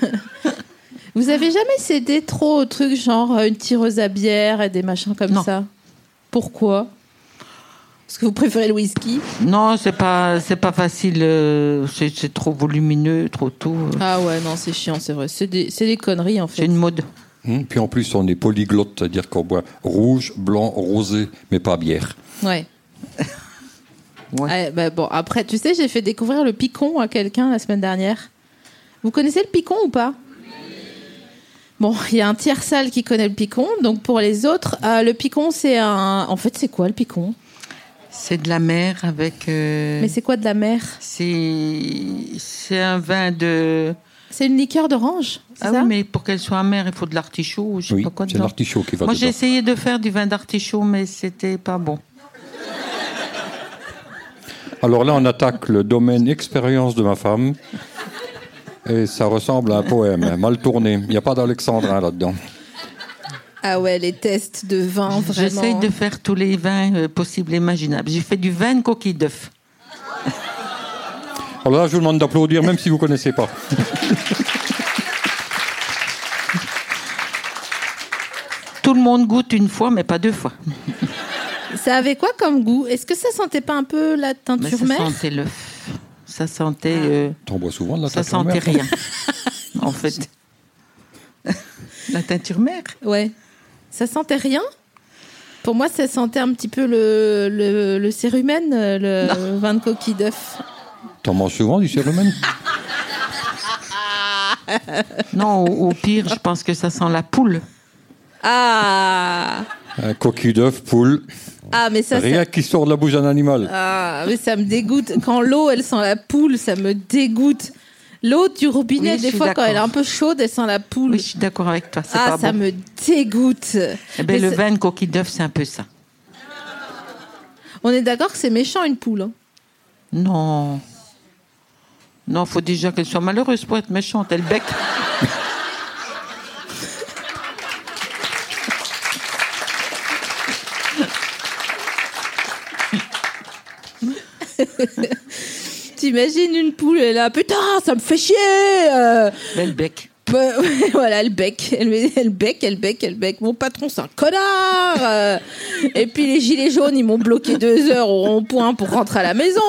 Vous avez jamais cédé trop au truc genre euh, une tireuse à bière et des machins comme Non. ça? Pourquoi? Parce que vous préférez le whisky? Non, c'est pas, c'est pas facile. euh, C'est c'est trop volumineux, trop tout. euh, Ah ouais, non, c'est chiant, c'est vrai. C'est des, c'est des conneries en C'est fait. une mode. Hum, Puis en plus, on est polyglotte, c'est-à-dire qu'on boit rouge, blanc, rosé, mais pas bière. Ouais. Ouais. Ouais, bah bon, après, tu sais, j'ai fait découvrir le picon à quelqu'un la semaine dernière. Vous connaissez le picon ou pas? Bon, il y a un tiers salle qui connaît le picon. Donc pour les autres, euh, le picon, c'est un. En fait, c'est quoi le picon? C'est de la mer avec. euh, Mais c'est quoi de la mer? c'est c'est un vin de. C'est une liqueur d'orange Ah ça oui, mais pour qu'elle soit amère, il faut de l'artichaut ou je sais Oui, pas quoi c'est l'artichaut qui va Moi, j'ai essayé de faire du vin d'artichaut, mais c'était pas bon. Alors là, on attaque le domaine expérience de ma femme. Et ça ressemble à un poème, mal tourné. Il n'y a pas d'alexandrin là-dedans. Ah ouais, les tests de vin, vraiment. J'essaye de faire tous les vins euh, possibles et imaginables. J'ai fait du vin de coquille d'œuf. Alors là, je vous demande d'applaudir, même si vous ne connaissez pas. monde goûte une fois, mais pas deux fois. Ça avait quoi comme goût? Est-ce que ça sentait pas un peu la Mais teinture ça mère? sentait l'œuf. Ça sentait. euh, T'en bois souvent de la ça teinture sentait mère? rien. en fait. La teinture mère? Ouais. Ça sentait rien? Pour moi, ça sentait un petit peu le, le, le cérumen, euh, le vin de coquille d'œuf. T'en manges souvent du cérumen? Non, au, au pire, je pense que ça sent la poule. Ah Un coquille d'œuf, poule, Ah, mais ça, ça, rien qui sort de la bouche d'un animal. ah, mais ça me dégoûte. Quand l'eau, elle sent la poule, ça me dégoûte. L'eau du robinet, Oui, je des suis fois, quand d'accord. elle est un peu chaude, elle sent la poule. Oui, je suis d'accord avec toi. C'est ah, pas ça bon. me dégoûte. Eh ben, Mais le c'est- vin de coquille d'œuf, c'est un peu ça. On est d'accord que c'est méchant, une poule. hein. Non. Non, faut déjà qu'elle soit malheureuse pour être méchante. Elle bec. T'imagines une poule, elle là, putain, ça me fait chier euh. Elle bec. Bah, voilà, elle bec, elle, elle bec, elle bec, elle bec. Mon patron, c'est un connard. euh. Et puis les gilets jaunes, ils m'ont bloqué deux heures au rond-point pour rentrer à la maison.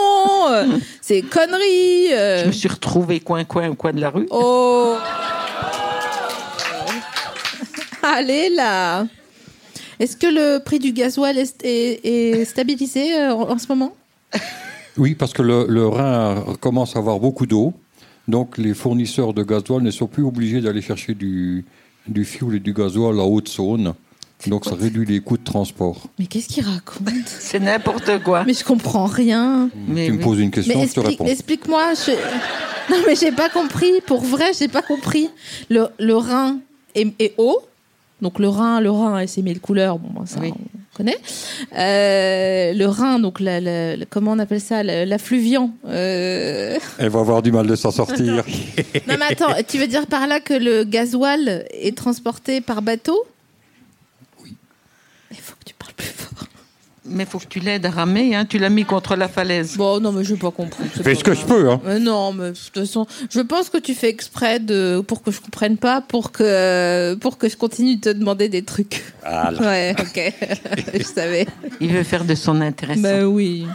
euh. C'est conneries. euh. Je me suis retrouvée coin-coin au coin de la rue. Oh. Allez là. Est-ce que le prix du gasoil est, est- est stabilisé en, en ce moment? Oui, parce que le, le Rhin commence à avoir beaucoup d'eau. Donc les fournisseurs de gasoil ne sont plus obligés d'aller chercher du, du fioul et du gasoil à Haute-Saône. Donc ça réduit les coûts de transport. Mais qu'est-ce qu'il raconte? C'est n'importe quoi. Mais je comprends rien. Mais tu me poses une question, Mais je te explique, réponds. explique-moi. je- Non, mais j'ai pas compris. Pour vrai, j'ai pas compris. Le, le Rhin est, est haut. Donc le Rhin, le Rhin et ses mille couleurs, bon, ça Oui. on connaît. Euh, le Rhin, donc la, la- la- comment on appelle ça, la- l'affluviant. Euh... Elle va avoir du mal de s'en sortir. Non mais attends, tu veux dire par là que le gasoil est transporté par bateau? Oui. Il faut que tu parles plus fort. Mais faut que tu l'aides à ramer. Hein. Tu l'as mis contre la falaise. Bon, non mais j'ai pas compris. Fais pas ce que je peux, hein. Mais non, mais de toute façon, je pense que tu fais exprès de pour que je comprenne pas, pour que pour que je continue de te demander des trucs. Ouais, ok, je savais. Il veut faire de son intéressant. Bah oui.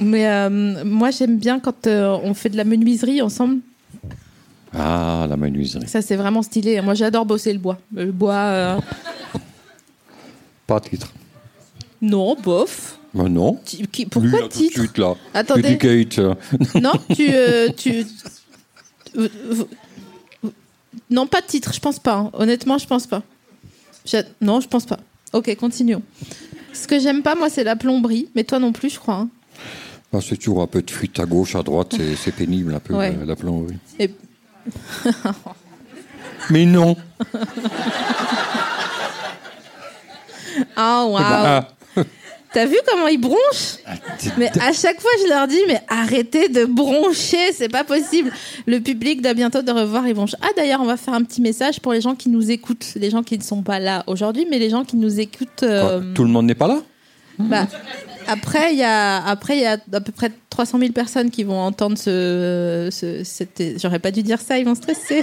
Mais euh, moi, j'aime bien quand euh, on fait de la menuiserie ensemble. Ah, la menuiserie. Ça, c'est vraiment stylé. Moi, j'adore bosser le bois. Le bois, euh, Pas de titre. Non, bof. Mais non. Qui- Lui, Pourquoi là, tout de titre suite, là. Attendez. Educate. euh, Non, tu, euh, tu, euh, euh, non, pas de titre. Je pense pas. hein. Honnêtement, je pense pas. J'a- Non, je pense pas. Ok, continuons. Ce que j'aime pas, moi, c'est la plomberie. Mais toi non plus, je crois. hein. ah, c'est toujours un peu de fuite à gauche, à droite. c'est- C'est pénible un peu, Ouais. la, la plomberie. Et- Mais non. Ah, waouh. Ah, T'as vu comment ils bronchent c'est- Mais à chaque fois, je leur dis, mais arrêtez de broncher, c'est pas possible. Le public doit bientôt de revoir, ils bronchent. Ah, d'ailleurs, on va faire un petit message pour les gens qui nous écoutent, les gens qui ne sont pas là aujourd'hui, mais les gens qui nous écoutent. euh, Tout le monde n'est pas là? bah, après, il y a, après, il y a à peu près 300 000 personnes qui vont entendre ce, ce j'aurais pas dû dire ça, ils vont stresser.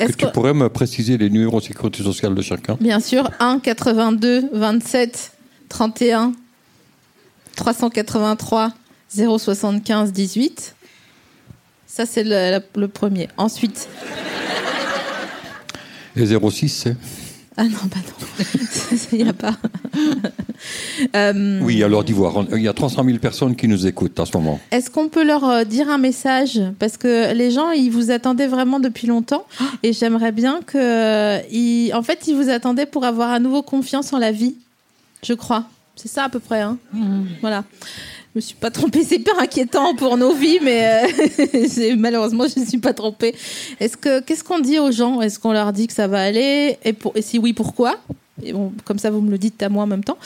Est-ce que tu pourrais me préciser les numéros de sécurité sociale de chacun Bien sûr, 1 82 27 31 383 075 18. Ça, c'est le premier. Ensuite, Et 06, c'est ah non, bah non, il n'y a pas. Euh, Oui, alors d'Ivoire. Il y a 300 000 personnes qui nous écoutent en ce moment. Est-ce qu'on peut leur euh, dire un message? Parce que les gens, ils vous attendaient vraiment depuis longtemps. Et j'aimerais bien que. euh, ils- En fait, ils vous attendaient pour avoir à nouveau confiance en la vie. Je crois. C'est ça à peu près. Hein Voilà. Je me suis pas trompée. C'est pas inquiétant pour nos vies, mais euh, malheureusement, je ne suis pas trompée. Est-ce que qu'est-ce qu'on dit aux gens? Est-ce qu'on leur dit que ça va aller? Et, pour, et si oui, pourquoi? Et bon, comme ça, vous me le dites à moi en même temps.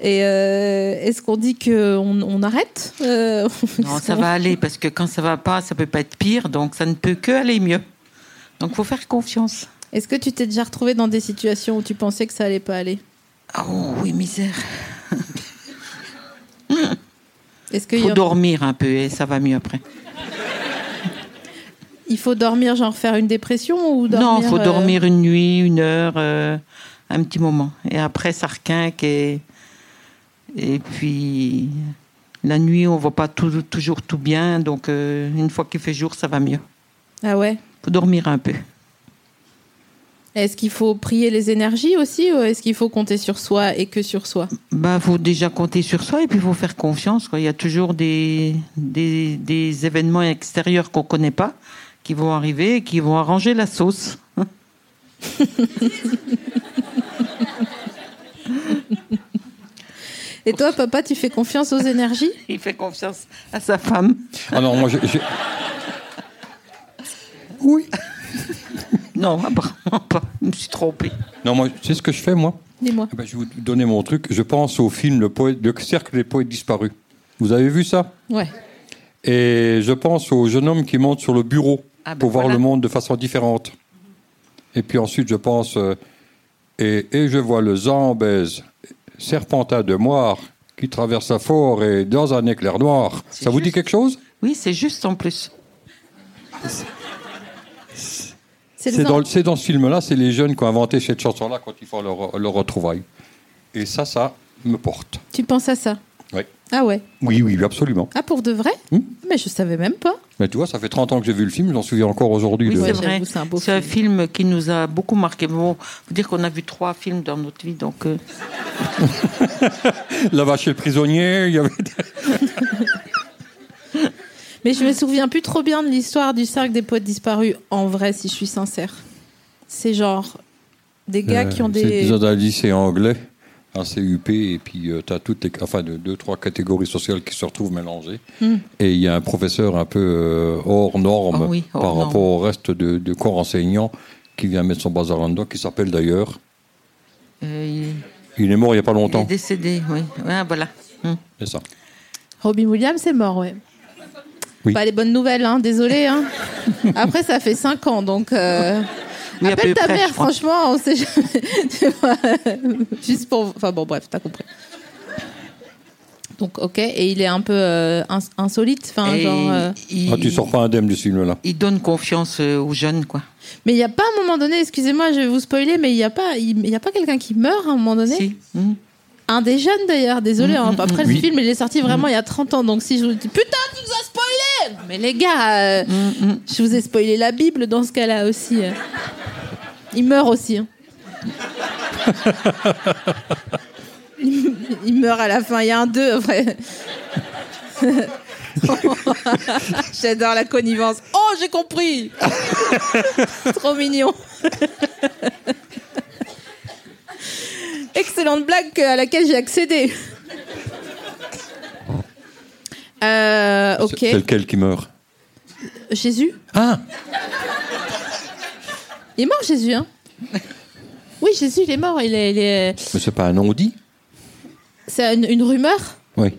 Et euh, est-ce qu'on dit qu'on on arrête? Euh, Non, ça va aller parce que quand ça va pas, ça peut pas être pire, donc ça ne peut que aller mieux. Donc faut faire confiance. Est-ce que tu t'es déjà retrouvé dans des situations où tu pensais que ça allait pas aller? Oh oui, misère. Est-ce y Faut a- dormir un peu et ça va mieux après. Il faut dormir, genre faire une dépression ou dormir non, il faut euh, dormir une nuit, une heure, euh, un petit moment. Et après, ça requinque. Et, et puis, la nuit, on voit pas tout- toujours tout bien. Donc, euh, une fois qu'il fait jour, ça va mieux. Ah ouais? faut dormir un peu. Est-ce qu'il faut prier les énergies aussi ou est-ce qu'il faut compter sur soi et que sur soi? Bah, faut déjà compter sur soi et puis il faut faire confiance. Quoi. Il y a toujours des, des, des événements extérieurs qu'on connaît pas qui vont arriver et qui vont arranger la sauce. Et toi, papa, tu fais confiance aux énergies? Il fait confiance à sa femme. Ah non, moi, j'ai- Oui. Non, apparemment pas. Je me suis trompé. Non, moi, tu sais ce que je fais, moi Dis-moi. Eh ben, Je vais vous donner mon truc. Je pense au film Le, poète, le Cercle des poètes disparus. Vous avez vu ça? Ouais. Et je pense au jeune homme qui monte sur le bureau Ah ben pour voir le monde de façon différente. Et puis ensuite, je pense. euh, et, et je vois le Zambèze, serpentin de moire, qui traverse la forêt dans un éclair noir. C'est Ça vous dit quelque chose? Oui, c'est juste en plus. C'est dans, ce film-là, c'est les jeunes qui ont inventé cette chanson-là quand ils font leur, leur retrouvaille. Et ça, ça me porte. Tu penses à ça Oui, Ah ouais. oui, oui absolument. Ah pour de vrai Hmm. Mais je savais même pas. Mais tu vois, ça fait 30 ans que j'ai vu le film, j'en souviens encore aujourd'hui. Oui, de- c'est vrai. c'est un beau C'est un film. film qui nous a beaucoup marqué. Bon, faut dire qu'on a vu trois films dans notre vie, donc euh, La vache et le prisonnier, il y avait... Mais je me souviens plus trop bien de l'histoire du cercle des poètes disparus en vrai, si je suis sincère. C'est genre des gars qui ont Euh, C'est des. ont un lycée anglais, un CUP, et puis tu as toutes les, enfin, de, deux, trois catégories sociales qui se retrouvent mélangées. Hmm. Et il y a un professeur un peu euh, hors norme Ah oui, hors par norme. rapport au reste de, de corps enseignants qui vient mettre son bazar là-dedans, qui s'appelle d'ailleurs. euh, il, Il est mort il n'y a pas il est longtemps. décédé. Oui, Ouais, voilà. Hum. C'est ça. Robin Williams est mort, ouais. Oui. Pas les bonnes nouvelles, hein, désolé. Hein. Après, ça fait 5 ans, donc. euh, Oui, à Appelle ta près, mère, franchement, on sait jamais. Juste pour. Enfin bon, bref, t'as compris. Donc, ok, et il est un peu euh, ins- insolite, enfin, genre. euh, il, Ah, tu sors pas indemne de ce film-là. il donne confiance euh, aux jeunes, quoi. Mais il n'y a pas un moment donné, excusez-moi, je vais vous spoiler, mais il n'y a pas, il, y a pas quelqu'un qui meurt à un moment donné? Si. Hum. Un des jeunes d'ailleurs, désolé. hein. Après, le Oui. film, il est sorti vraiment il y a 30 ans, donc si je vous dis putain, tu nous as spoilé Mais les gars, euh, je vous ai spoilé la Bible dans ce cas-là aussi. euh. Il meurt aussi. hein. il, il meurt à la fin, il y a un 2 vrai. J'adore la connivence. Oh, j'ai compris Trop mignon Excellente blague à laquelle j'ai accédé. Euh, ok. C'est lequel qui meurt Jésus Ah Il est mort, Jésus, hein Oui, Jésus, il est mort. Il est, il est- Mais c'est pas un non-dit C'est une, une rumeur Oui.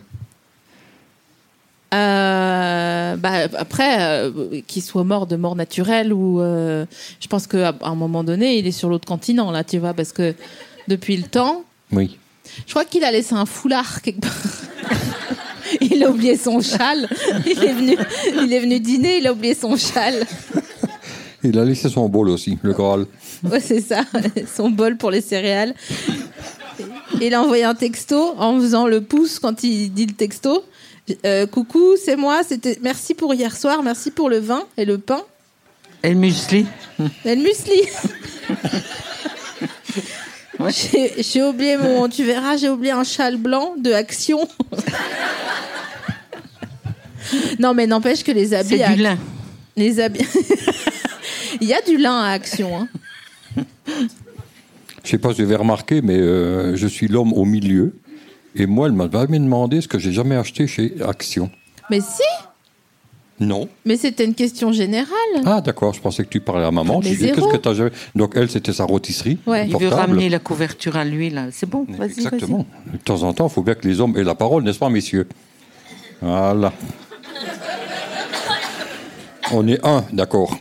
Euh, bah, après, euh, qu'il soit mort de mort naturelle ou. euh, je pense qu'à à un moment donné, il est sur l'autre continent, là, tu vois, parce que depuis le temps, Oui. je crois qu'il a laissé un foulard quelque part. il a oublié son châle. Il est, venu, il est venu dîner, il a oublié son châle. Il a laissé son bol aussi, le Graal. Ouais, c'est ça, son bol pour les céréales. Il a envoyé un texto en faisant le pouce quand il dit le texto. Euh, coucou, c'est moi. C'était merci pour hier soir, merci pour le vin et le pain Et le muesli. et le muesli. J'ai j'ai oublié mon. Tu verras, j'ai oublié un châle blanc de Action. non, mais n'empêche que les habits. C'est du lin. Les habits. Il y a du lin à Action. Hein. Je sais pas si vous avez remarqué, mais euh, je suis l'homme au milieu. Et moi, elle m'a jamais demandé ce que j'ai jamais acheté chez Action. Mais si, Non. mais c'était une question générale. Ah, d'accord, je pensais que tu parlais à maman. Disais, qu'est-ce que t'as jamais... Donc, elle, c'était sa rôtisserie. Ouais. Il veut ramener la couverture à lui, là. C'est bon, vas-y, vas-y. Exactement. De temps en temps, il faut bien que les hommes aient la parole, n'est-ce pas, messieurs? Voilà. On est un, d'accord.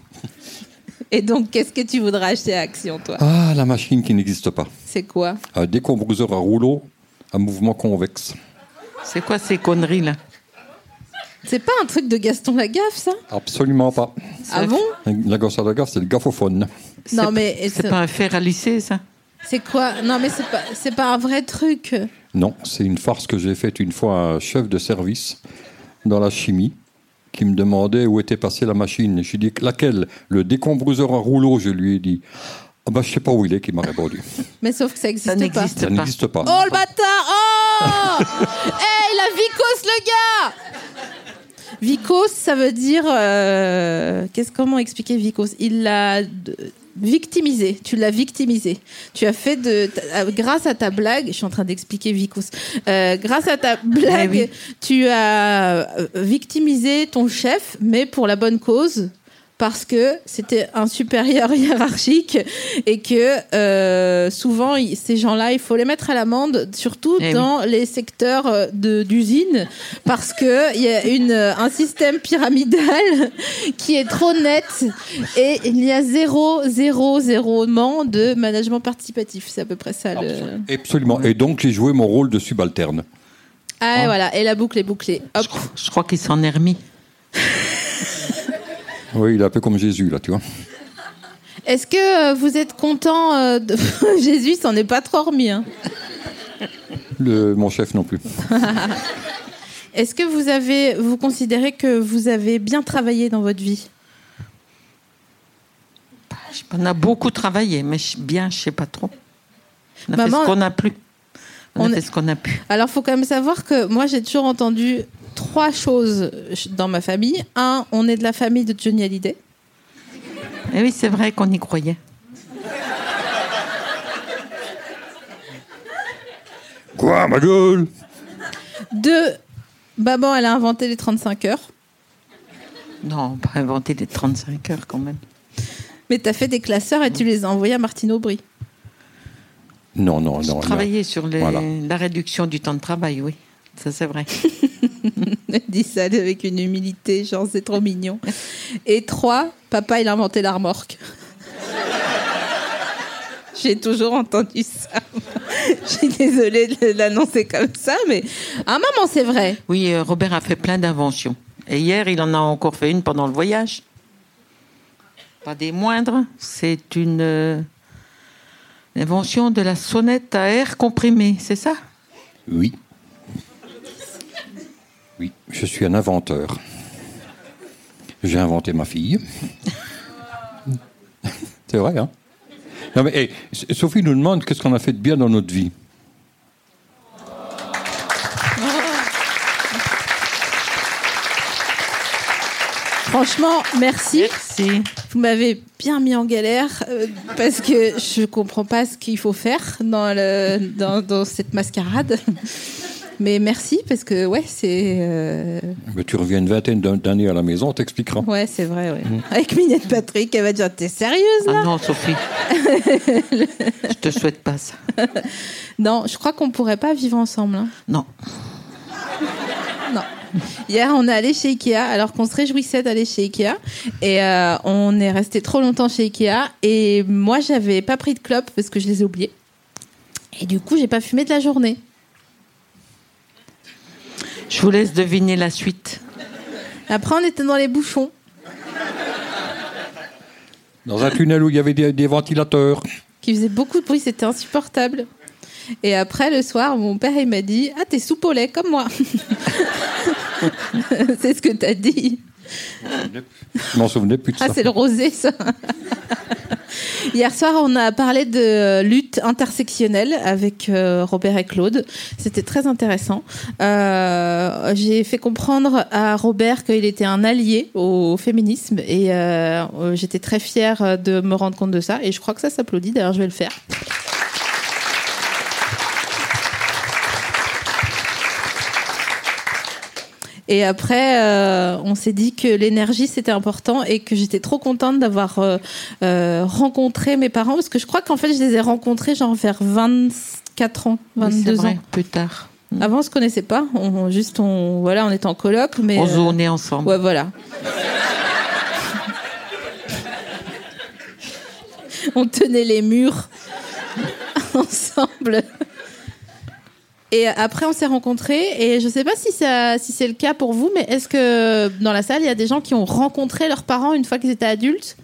Et donc, qu'est-ce que tu voudrais acheter à Action, toi? Ah, la machine qui n'existe pas. C'est quoi? Un décomposeur à rouleau à mouvement convexe. C'est quoi ces conneries, là? C'est pas un truc de Gaston Lagaffe, ça? Absolument pas. Ah bon? La gosse à la gaffe, c'est le gaffophone. Non, mais C'est pas un fer à lisser, ça? C'est quoi? Non, mais c'est pas, c'est pas un vrai truc. Non, c'est une farce que j'ai faite une fois à un chef de service dans la chimie qui me demandait où était passée la machine. Je lui ai dit laquelle? Le décomposeur à rouleau, je lui ai dit. Ah bah, je sais pas où il est, qui m'a répondu. Mais sauf que ça Ça existe pas. n'existe Ça pas. n'existe pas. Oh le bâtard Oh Hey, la vicose, le gars Vicose, ça veut dire. euh, Qu'est-ce comment expliquer vicose Il l'a victimisé. Tu l'as victimisé. Tu as fait de euh, grâce à ta blague. Je suis en train d'expliquer vicose. Euh, grâce à ta blague, Eh oui. tu as victimisé ton chef, mais pour la bonne cause. Parce que c'était un supérieur hiérarchique et que euh, souvent il- ces gens-là, il faut les mettre à l'amende, surtout Eh oui. dans les secteurs euh, de- d'usine, parce que il y a une, un système pyramidal qui est trop net et il y a zéro, zéro, zéroment de management participatif. C'est à peu près ça. Le... Absolument. Et donc, j'ai joué mon rôle de subalterne. Ah, voilà, et la boucle est bouclée. Hop. Je, crois- je crois qu'il s'en est remis. Oui, il est un peu comme Jésus, là, tu vois. Est-ce que euh, vous êtes content euh, de... Jésus s'en est pas trop remis. hein? Le, mon chef non plus. Est-ce que vous avez, vous considérez que vous avez bien travaillé dans votre vie? On a beaucoup travaillé, mais bien, je sais pas trop. On a Maman- fait ce qu'on a pu. On, On a est- fait ce qu'on a pu. Alors, faut quand même savoir que moi, j'ai toujours entendu trois choses dans ma famille. Un, on est de la famille de Johnny Hallyday. Et oui, c'est vrai qu'on y croyait. Quoi, ma gueule? Deux, maman, elle a inventé les 35 heures. Non, pas inventer des 35 heures quand même. Mais tu as fait des classeurs et tu les as envoyés à Martine Aubry. Non, non, non. non. Travailler sur les- Voilà. la réduction du temps de travail, oui. Ça, c'est vrai. Elle dit ça avec une humilité, genre c'est trop mignon. Et trois, papa, il a inventé la remorque. J'ai toujours entendu ça. Je suis désolée de l'annoncer comme ça, mais à un moment, c'est vrai. Oui, euh, Robert a fait plein d'inventions. Et hier, il en a encore fait une pendant le voyage. Pas des moindres. C'est une euh, invention de la sonnette à air comprimé, c'est ça? Oui. Oui, je suis un inventeur. J'ai inventé ma fille. C'est vrai, hein? Non, mais, hey, S- Sophie nous demande qu'est-ce qu'on a fait de bien dans notre vie? Franchement, merci. Merci. Vous m'avez bien mis en galère euh, parce que je comprends pas ce qu'il faut faire dans, le, dans, dans cette mascarade. Mais merci parce que ouais, c'est euh, Mais tu reviens une vingtaine d'an- d'années à la maison, on t'expliquera. ouais, c'est vrai. Ouais. Avec Minette Patrick, elle va dire t'es sérieuse là? Ah non, Sophie. Je te souhaite pas ça. Non, je crois qu'on pourrait pas vivre ensemble. hein. Non. Non. Hier, on est allé chez Ikea alors qu'on se réjouissait d'aller chez Ikea et euh, on est resté trop longtemps chez Ikea et moi j'avais pas pris de clope parce que je les ai oubliés et du coup j'ai pas fumé de la journée. Je vous laisse deviner la suite. Après on était dans les bouchons. Dans un tunnel où il y avait des, des ventilateurs. qui faisait beaucoup de bruit, c'était insupportable. Et après, le soir, mon père, il m'a dit Ah, t'es soupe au lait, comme moi. c'est ce que t'as dit. Je m'en souvenais plus de Ah, ça. c'est le rosé, ça. Hier soir, on a parlé de lutte intersectionnelle avec euh, Robert et Claude. C'était très intéressant. Euh, J'ai fait comprendre à Robert qu'il était un allié au féminisme et euh, j'étais très fière de me rendre compte de ça. Et je crois que ça s'applaudit. D'ailleurs, je vais le faire. Et après, euh, on s'est dit que l'énergie c'était important et que j'étais trop contente d'avoir euh, euh, rencontré mes parents parce que je crois qu'en fait je les ai rencontrés genre vers 24 ans, Oui, c'est 22 vrai, ans. Plus tard. Avant on se connaissait pas, on, juste on voilà, on était en coloc mais On zonait ensemble. Ouais, voilà. on tenait les murs ensemble. Et après, on s'est rencontrés. Et je sais pas si, ça, si c'est le cas pour vous, mais est-ce que dans la salle, il y a des gens qui ont rencontré leurs parents une fois qu'ils étaient adultes?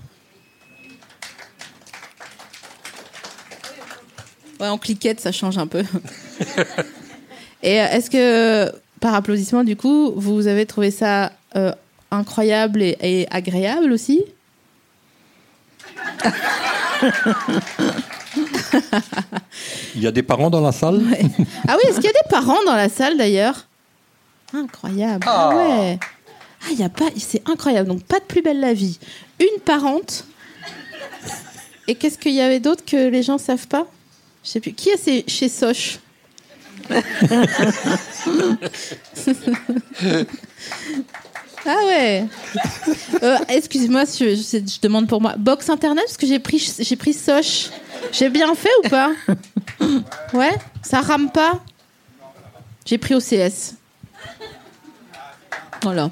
Ouais, en cliquette, ça change un peu. et euh, est-ce que, par applaudissement, du coup, vous avez trouvé ça euh, incroyable et, et agréable aussi? Il y a des parents dans la salle Ouais. Ah oui, est-ce qu'il y a des parents dans la salle d'ailleurs? Incroyable. Ah ouais. Ah, il y a pas, c'est incroyable. Donc pas de plus belle la vie. Une parente. Et qu'est-ce qu'il y avait d'autre que les gens savent pas? Je sais plus. Qui est chez Soch? Ah ouais. Euh, Excuse-moi, si je, je- je demande pour moi. Box internet parce que j'ai pris j'ai pris Soch. J'ai bien fait ou pas Ouais, ça rame pas. J'ai pris OCS. Voilà.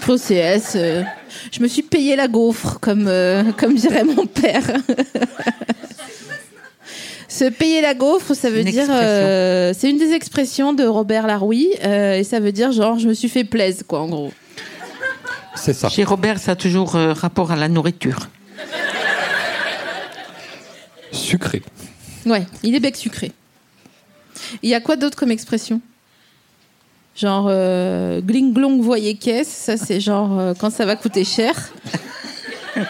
Pris OCS. euh, je me suis payé la gaufre, comme, euh, comme dirait mon père. Se payer la gaufre, ça veut dire. euh, c'est une des expressions de Robert Laroui. et ça veut dire genre, je me suis fait plaise, quoi, en gros. C'est ça. Chez Robert, ça a toujours euh, rapport à la nourriture. Sucré. Ouais, il est bec sucré. Il y a quoi d'autre comme expression? Genre euh, gling glong voyez caisse, ça c'est genre euh, quand ça va coûter cher.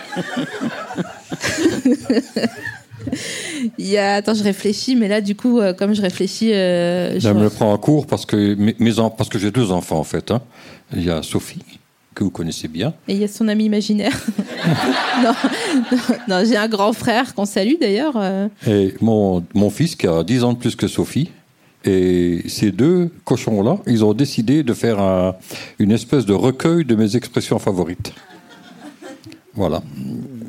Il y a attends je réfléchis mais là du coup euh, comme je réfléchis euh, je- me le prends en cours parce que, mes, mes en- parce que j'ai deux enfants en fait. hein. Il y a Sophie, que vous connaissez bien. et il y a son ami imaginaire. non, non, non, j'ai un grand frère qu'on salue d'ailleurs. euh. Et mon, mon fils qui a 10 ans de plus que Sophie. Et ces deux cochons-là, ils ont décidé de faire un- une espèce de recueil de mes expressions favorites. Voilà.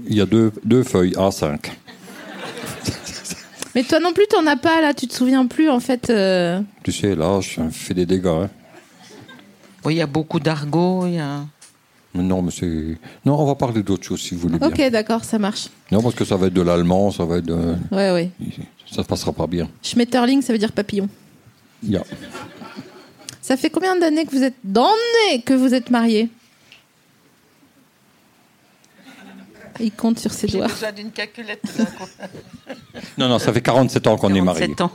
Il y a deux, deux feuilles A5. Mais toi non plus t'en as pas là, tu te souviens plus en fait. euh. Tu sais, là, je fais des dégâts. hein. Oui, il y a beaucoup d'argot. il Y a... Non, mais c'est. Non, on va parler d'autre chose si vous voulez bien. Ok d'accord ça marche. Non, parce que ça va être de l'allemand, ça va être de. Ouais ouais. Ça se passera pas bien. Schmetterling, ça veut dire papillon. Ça fait combien d'années que vous êtes d'années que vous êtes mariés? Il compte sur ses doigts. besoin d'une calculette. Non, non, ça fait 47 ans qu'on est mariés. 47 ans.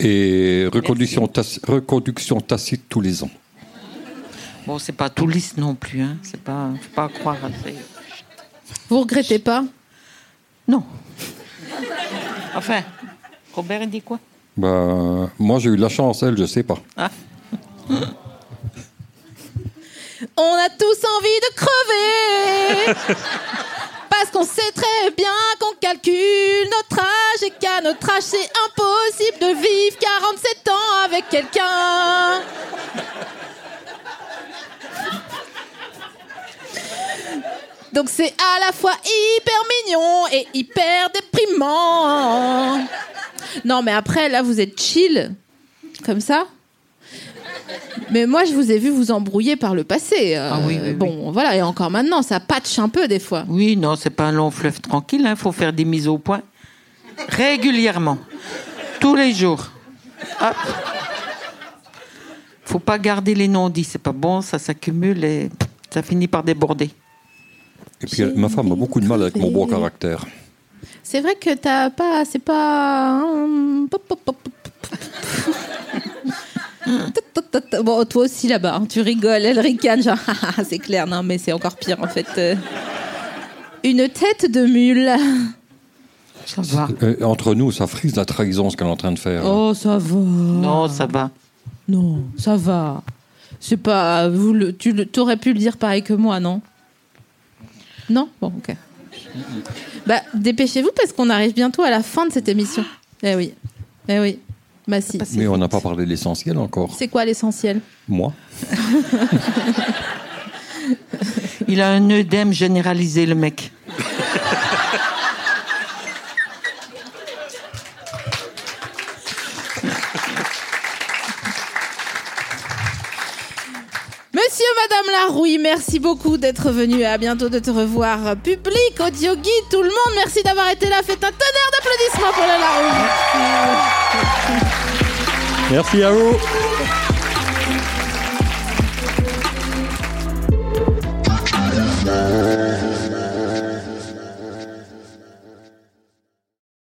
Et reconduction, tac- reconduction tacite tous les ans. Bon, c'est pas tout lisse non plus. Hein. C'est pas, faut pas croire. à ça. Vous regrettez pas? Non. Enfin, Robert, il dit quoi? Bah, moi, j'ai eu de la chance, elle, je sais pas. On a tous envie de crever Parce qu'on sait très bien qu'on calcule notre âge et qu'à notre âge c'est impossible de vivre 47 ans avec quelqu'un. Donc c'est à la fois hyper mignon et hyper déprimant. Non mais après là vous êtes chill comme ça. Mais moi, je vous ai vu vous embrouiller par le passé. euh, Ah oui, oui, oui. bon, voilà, et encore maintenant, ça patche un peu des fois. Oui, non, c'est pas un long fleuve tranquille. Il faut faire des mises au point régulièrement, tous les jours. Hop. Faut pas garder les non-dits, c'est pas bon, ça s'accumule et ça finit par déborder. Et puis, ma femme a beaucoup de mal avec mon bon caractère. C'est vrai que t'as pas, c'est pas. Bon, toi aussi là-bas, hein, tu rigoles, elle ricane, genre, Ah, c'est clair, non, mais c'est encore pire en fait. euh. Une tête de mule. Ça va. Euh, entre nous, ça frise la trahison, ce qu'elle est en train de faire. Oh, ça va. Non, ça va. Non, ça va. C'est pas. Vous le, tu le- t'aurais pu le dire pareil que moi, non? Non? Bon, ok. Bah, dépêchez-vous parce qu'on arrive bientôt à la fin de cette émission. Eh oui. Eh oui. Bah si. Mais on n'a pas parlé de l'essentiel encore. C'est quoi l'essentiel? Moi Il a un œdème généralisé, le mec. Monsieur Madame Larouille, merci beaucoup d'être venue. À bientôt de te revoir. Public, audio guide, tout le monde, merci d'avoir été là. Faites un tonnerre d'applaudissements pour la Larouille. Merci à vous.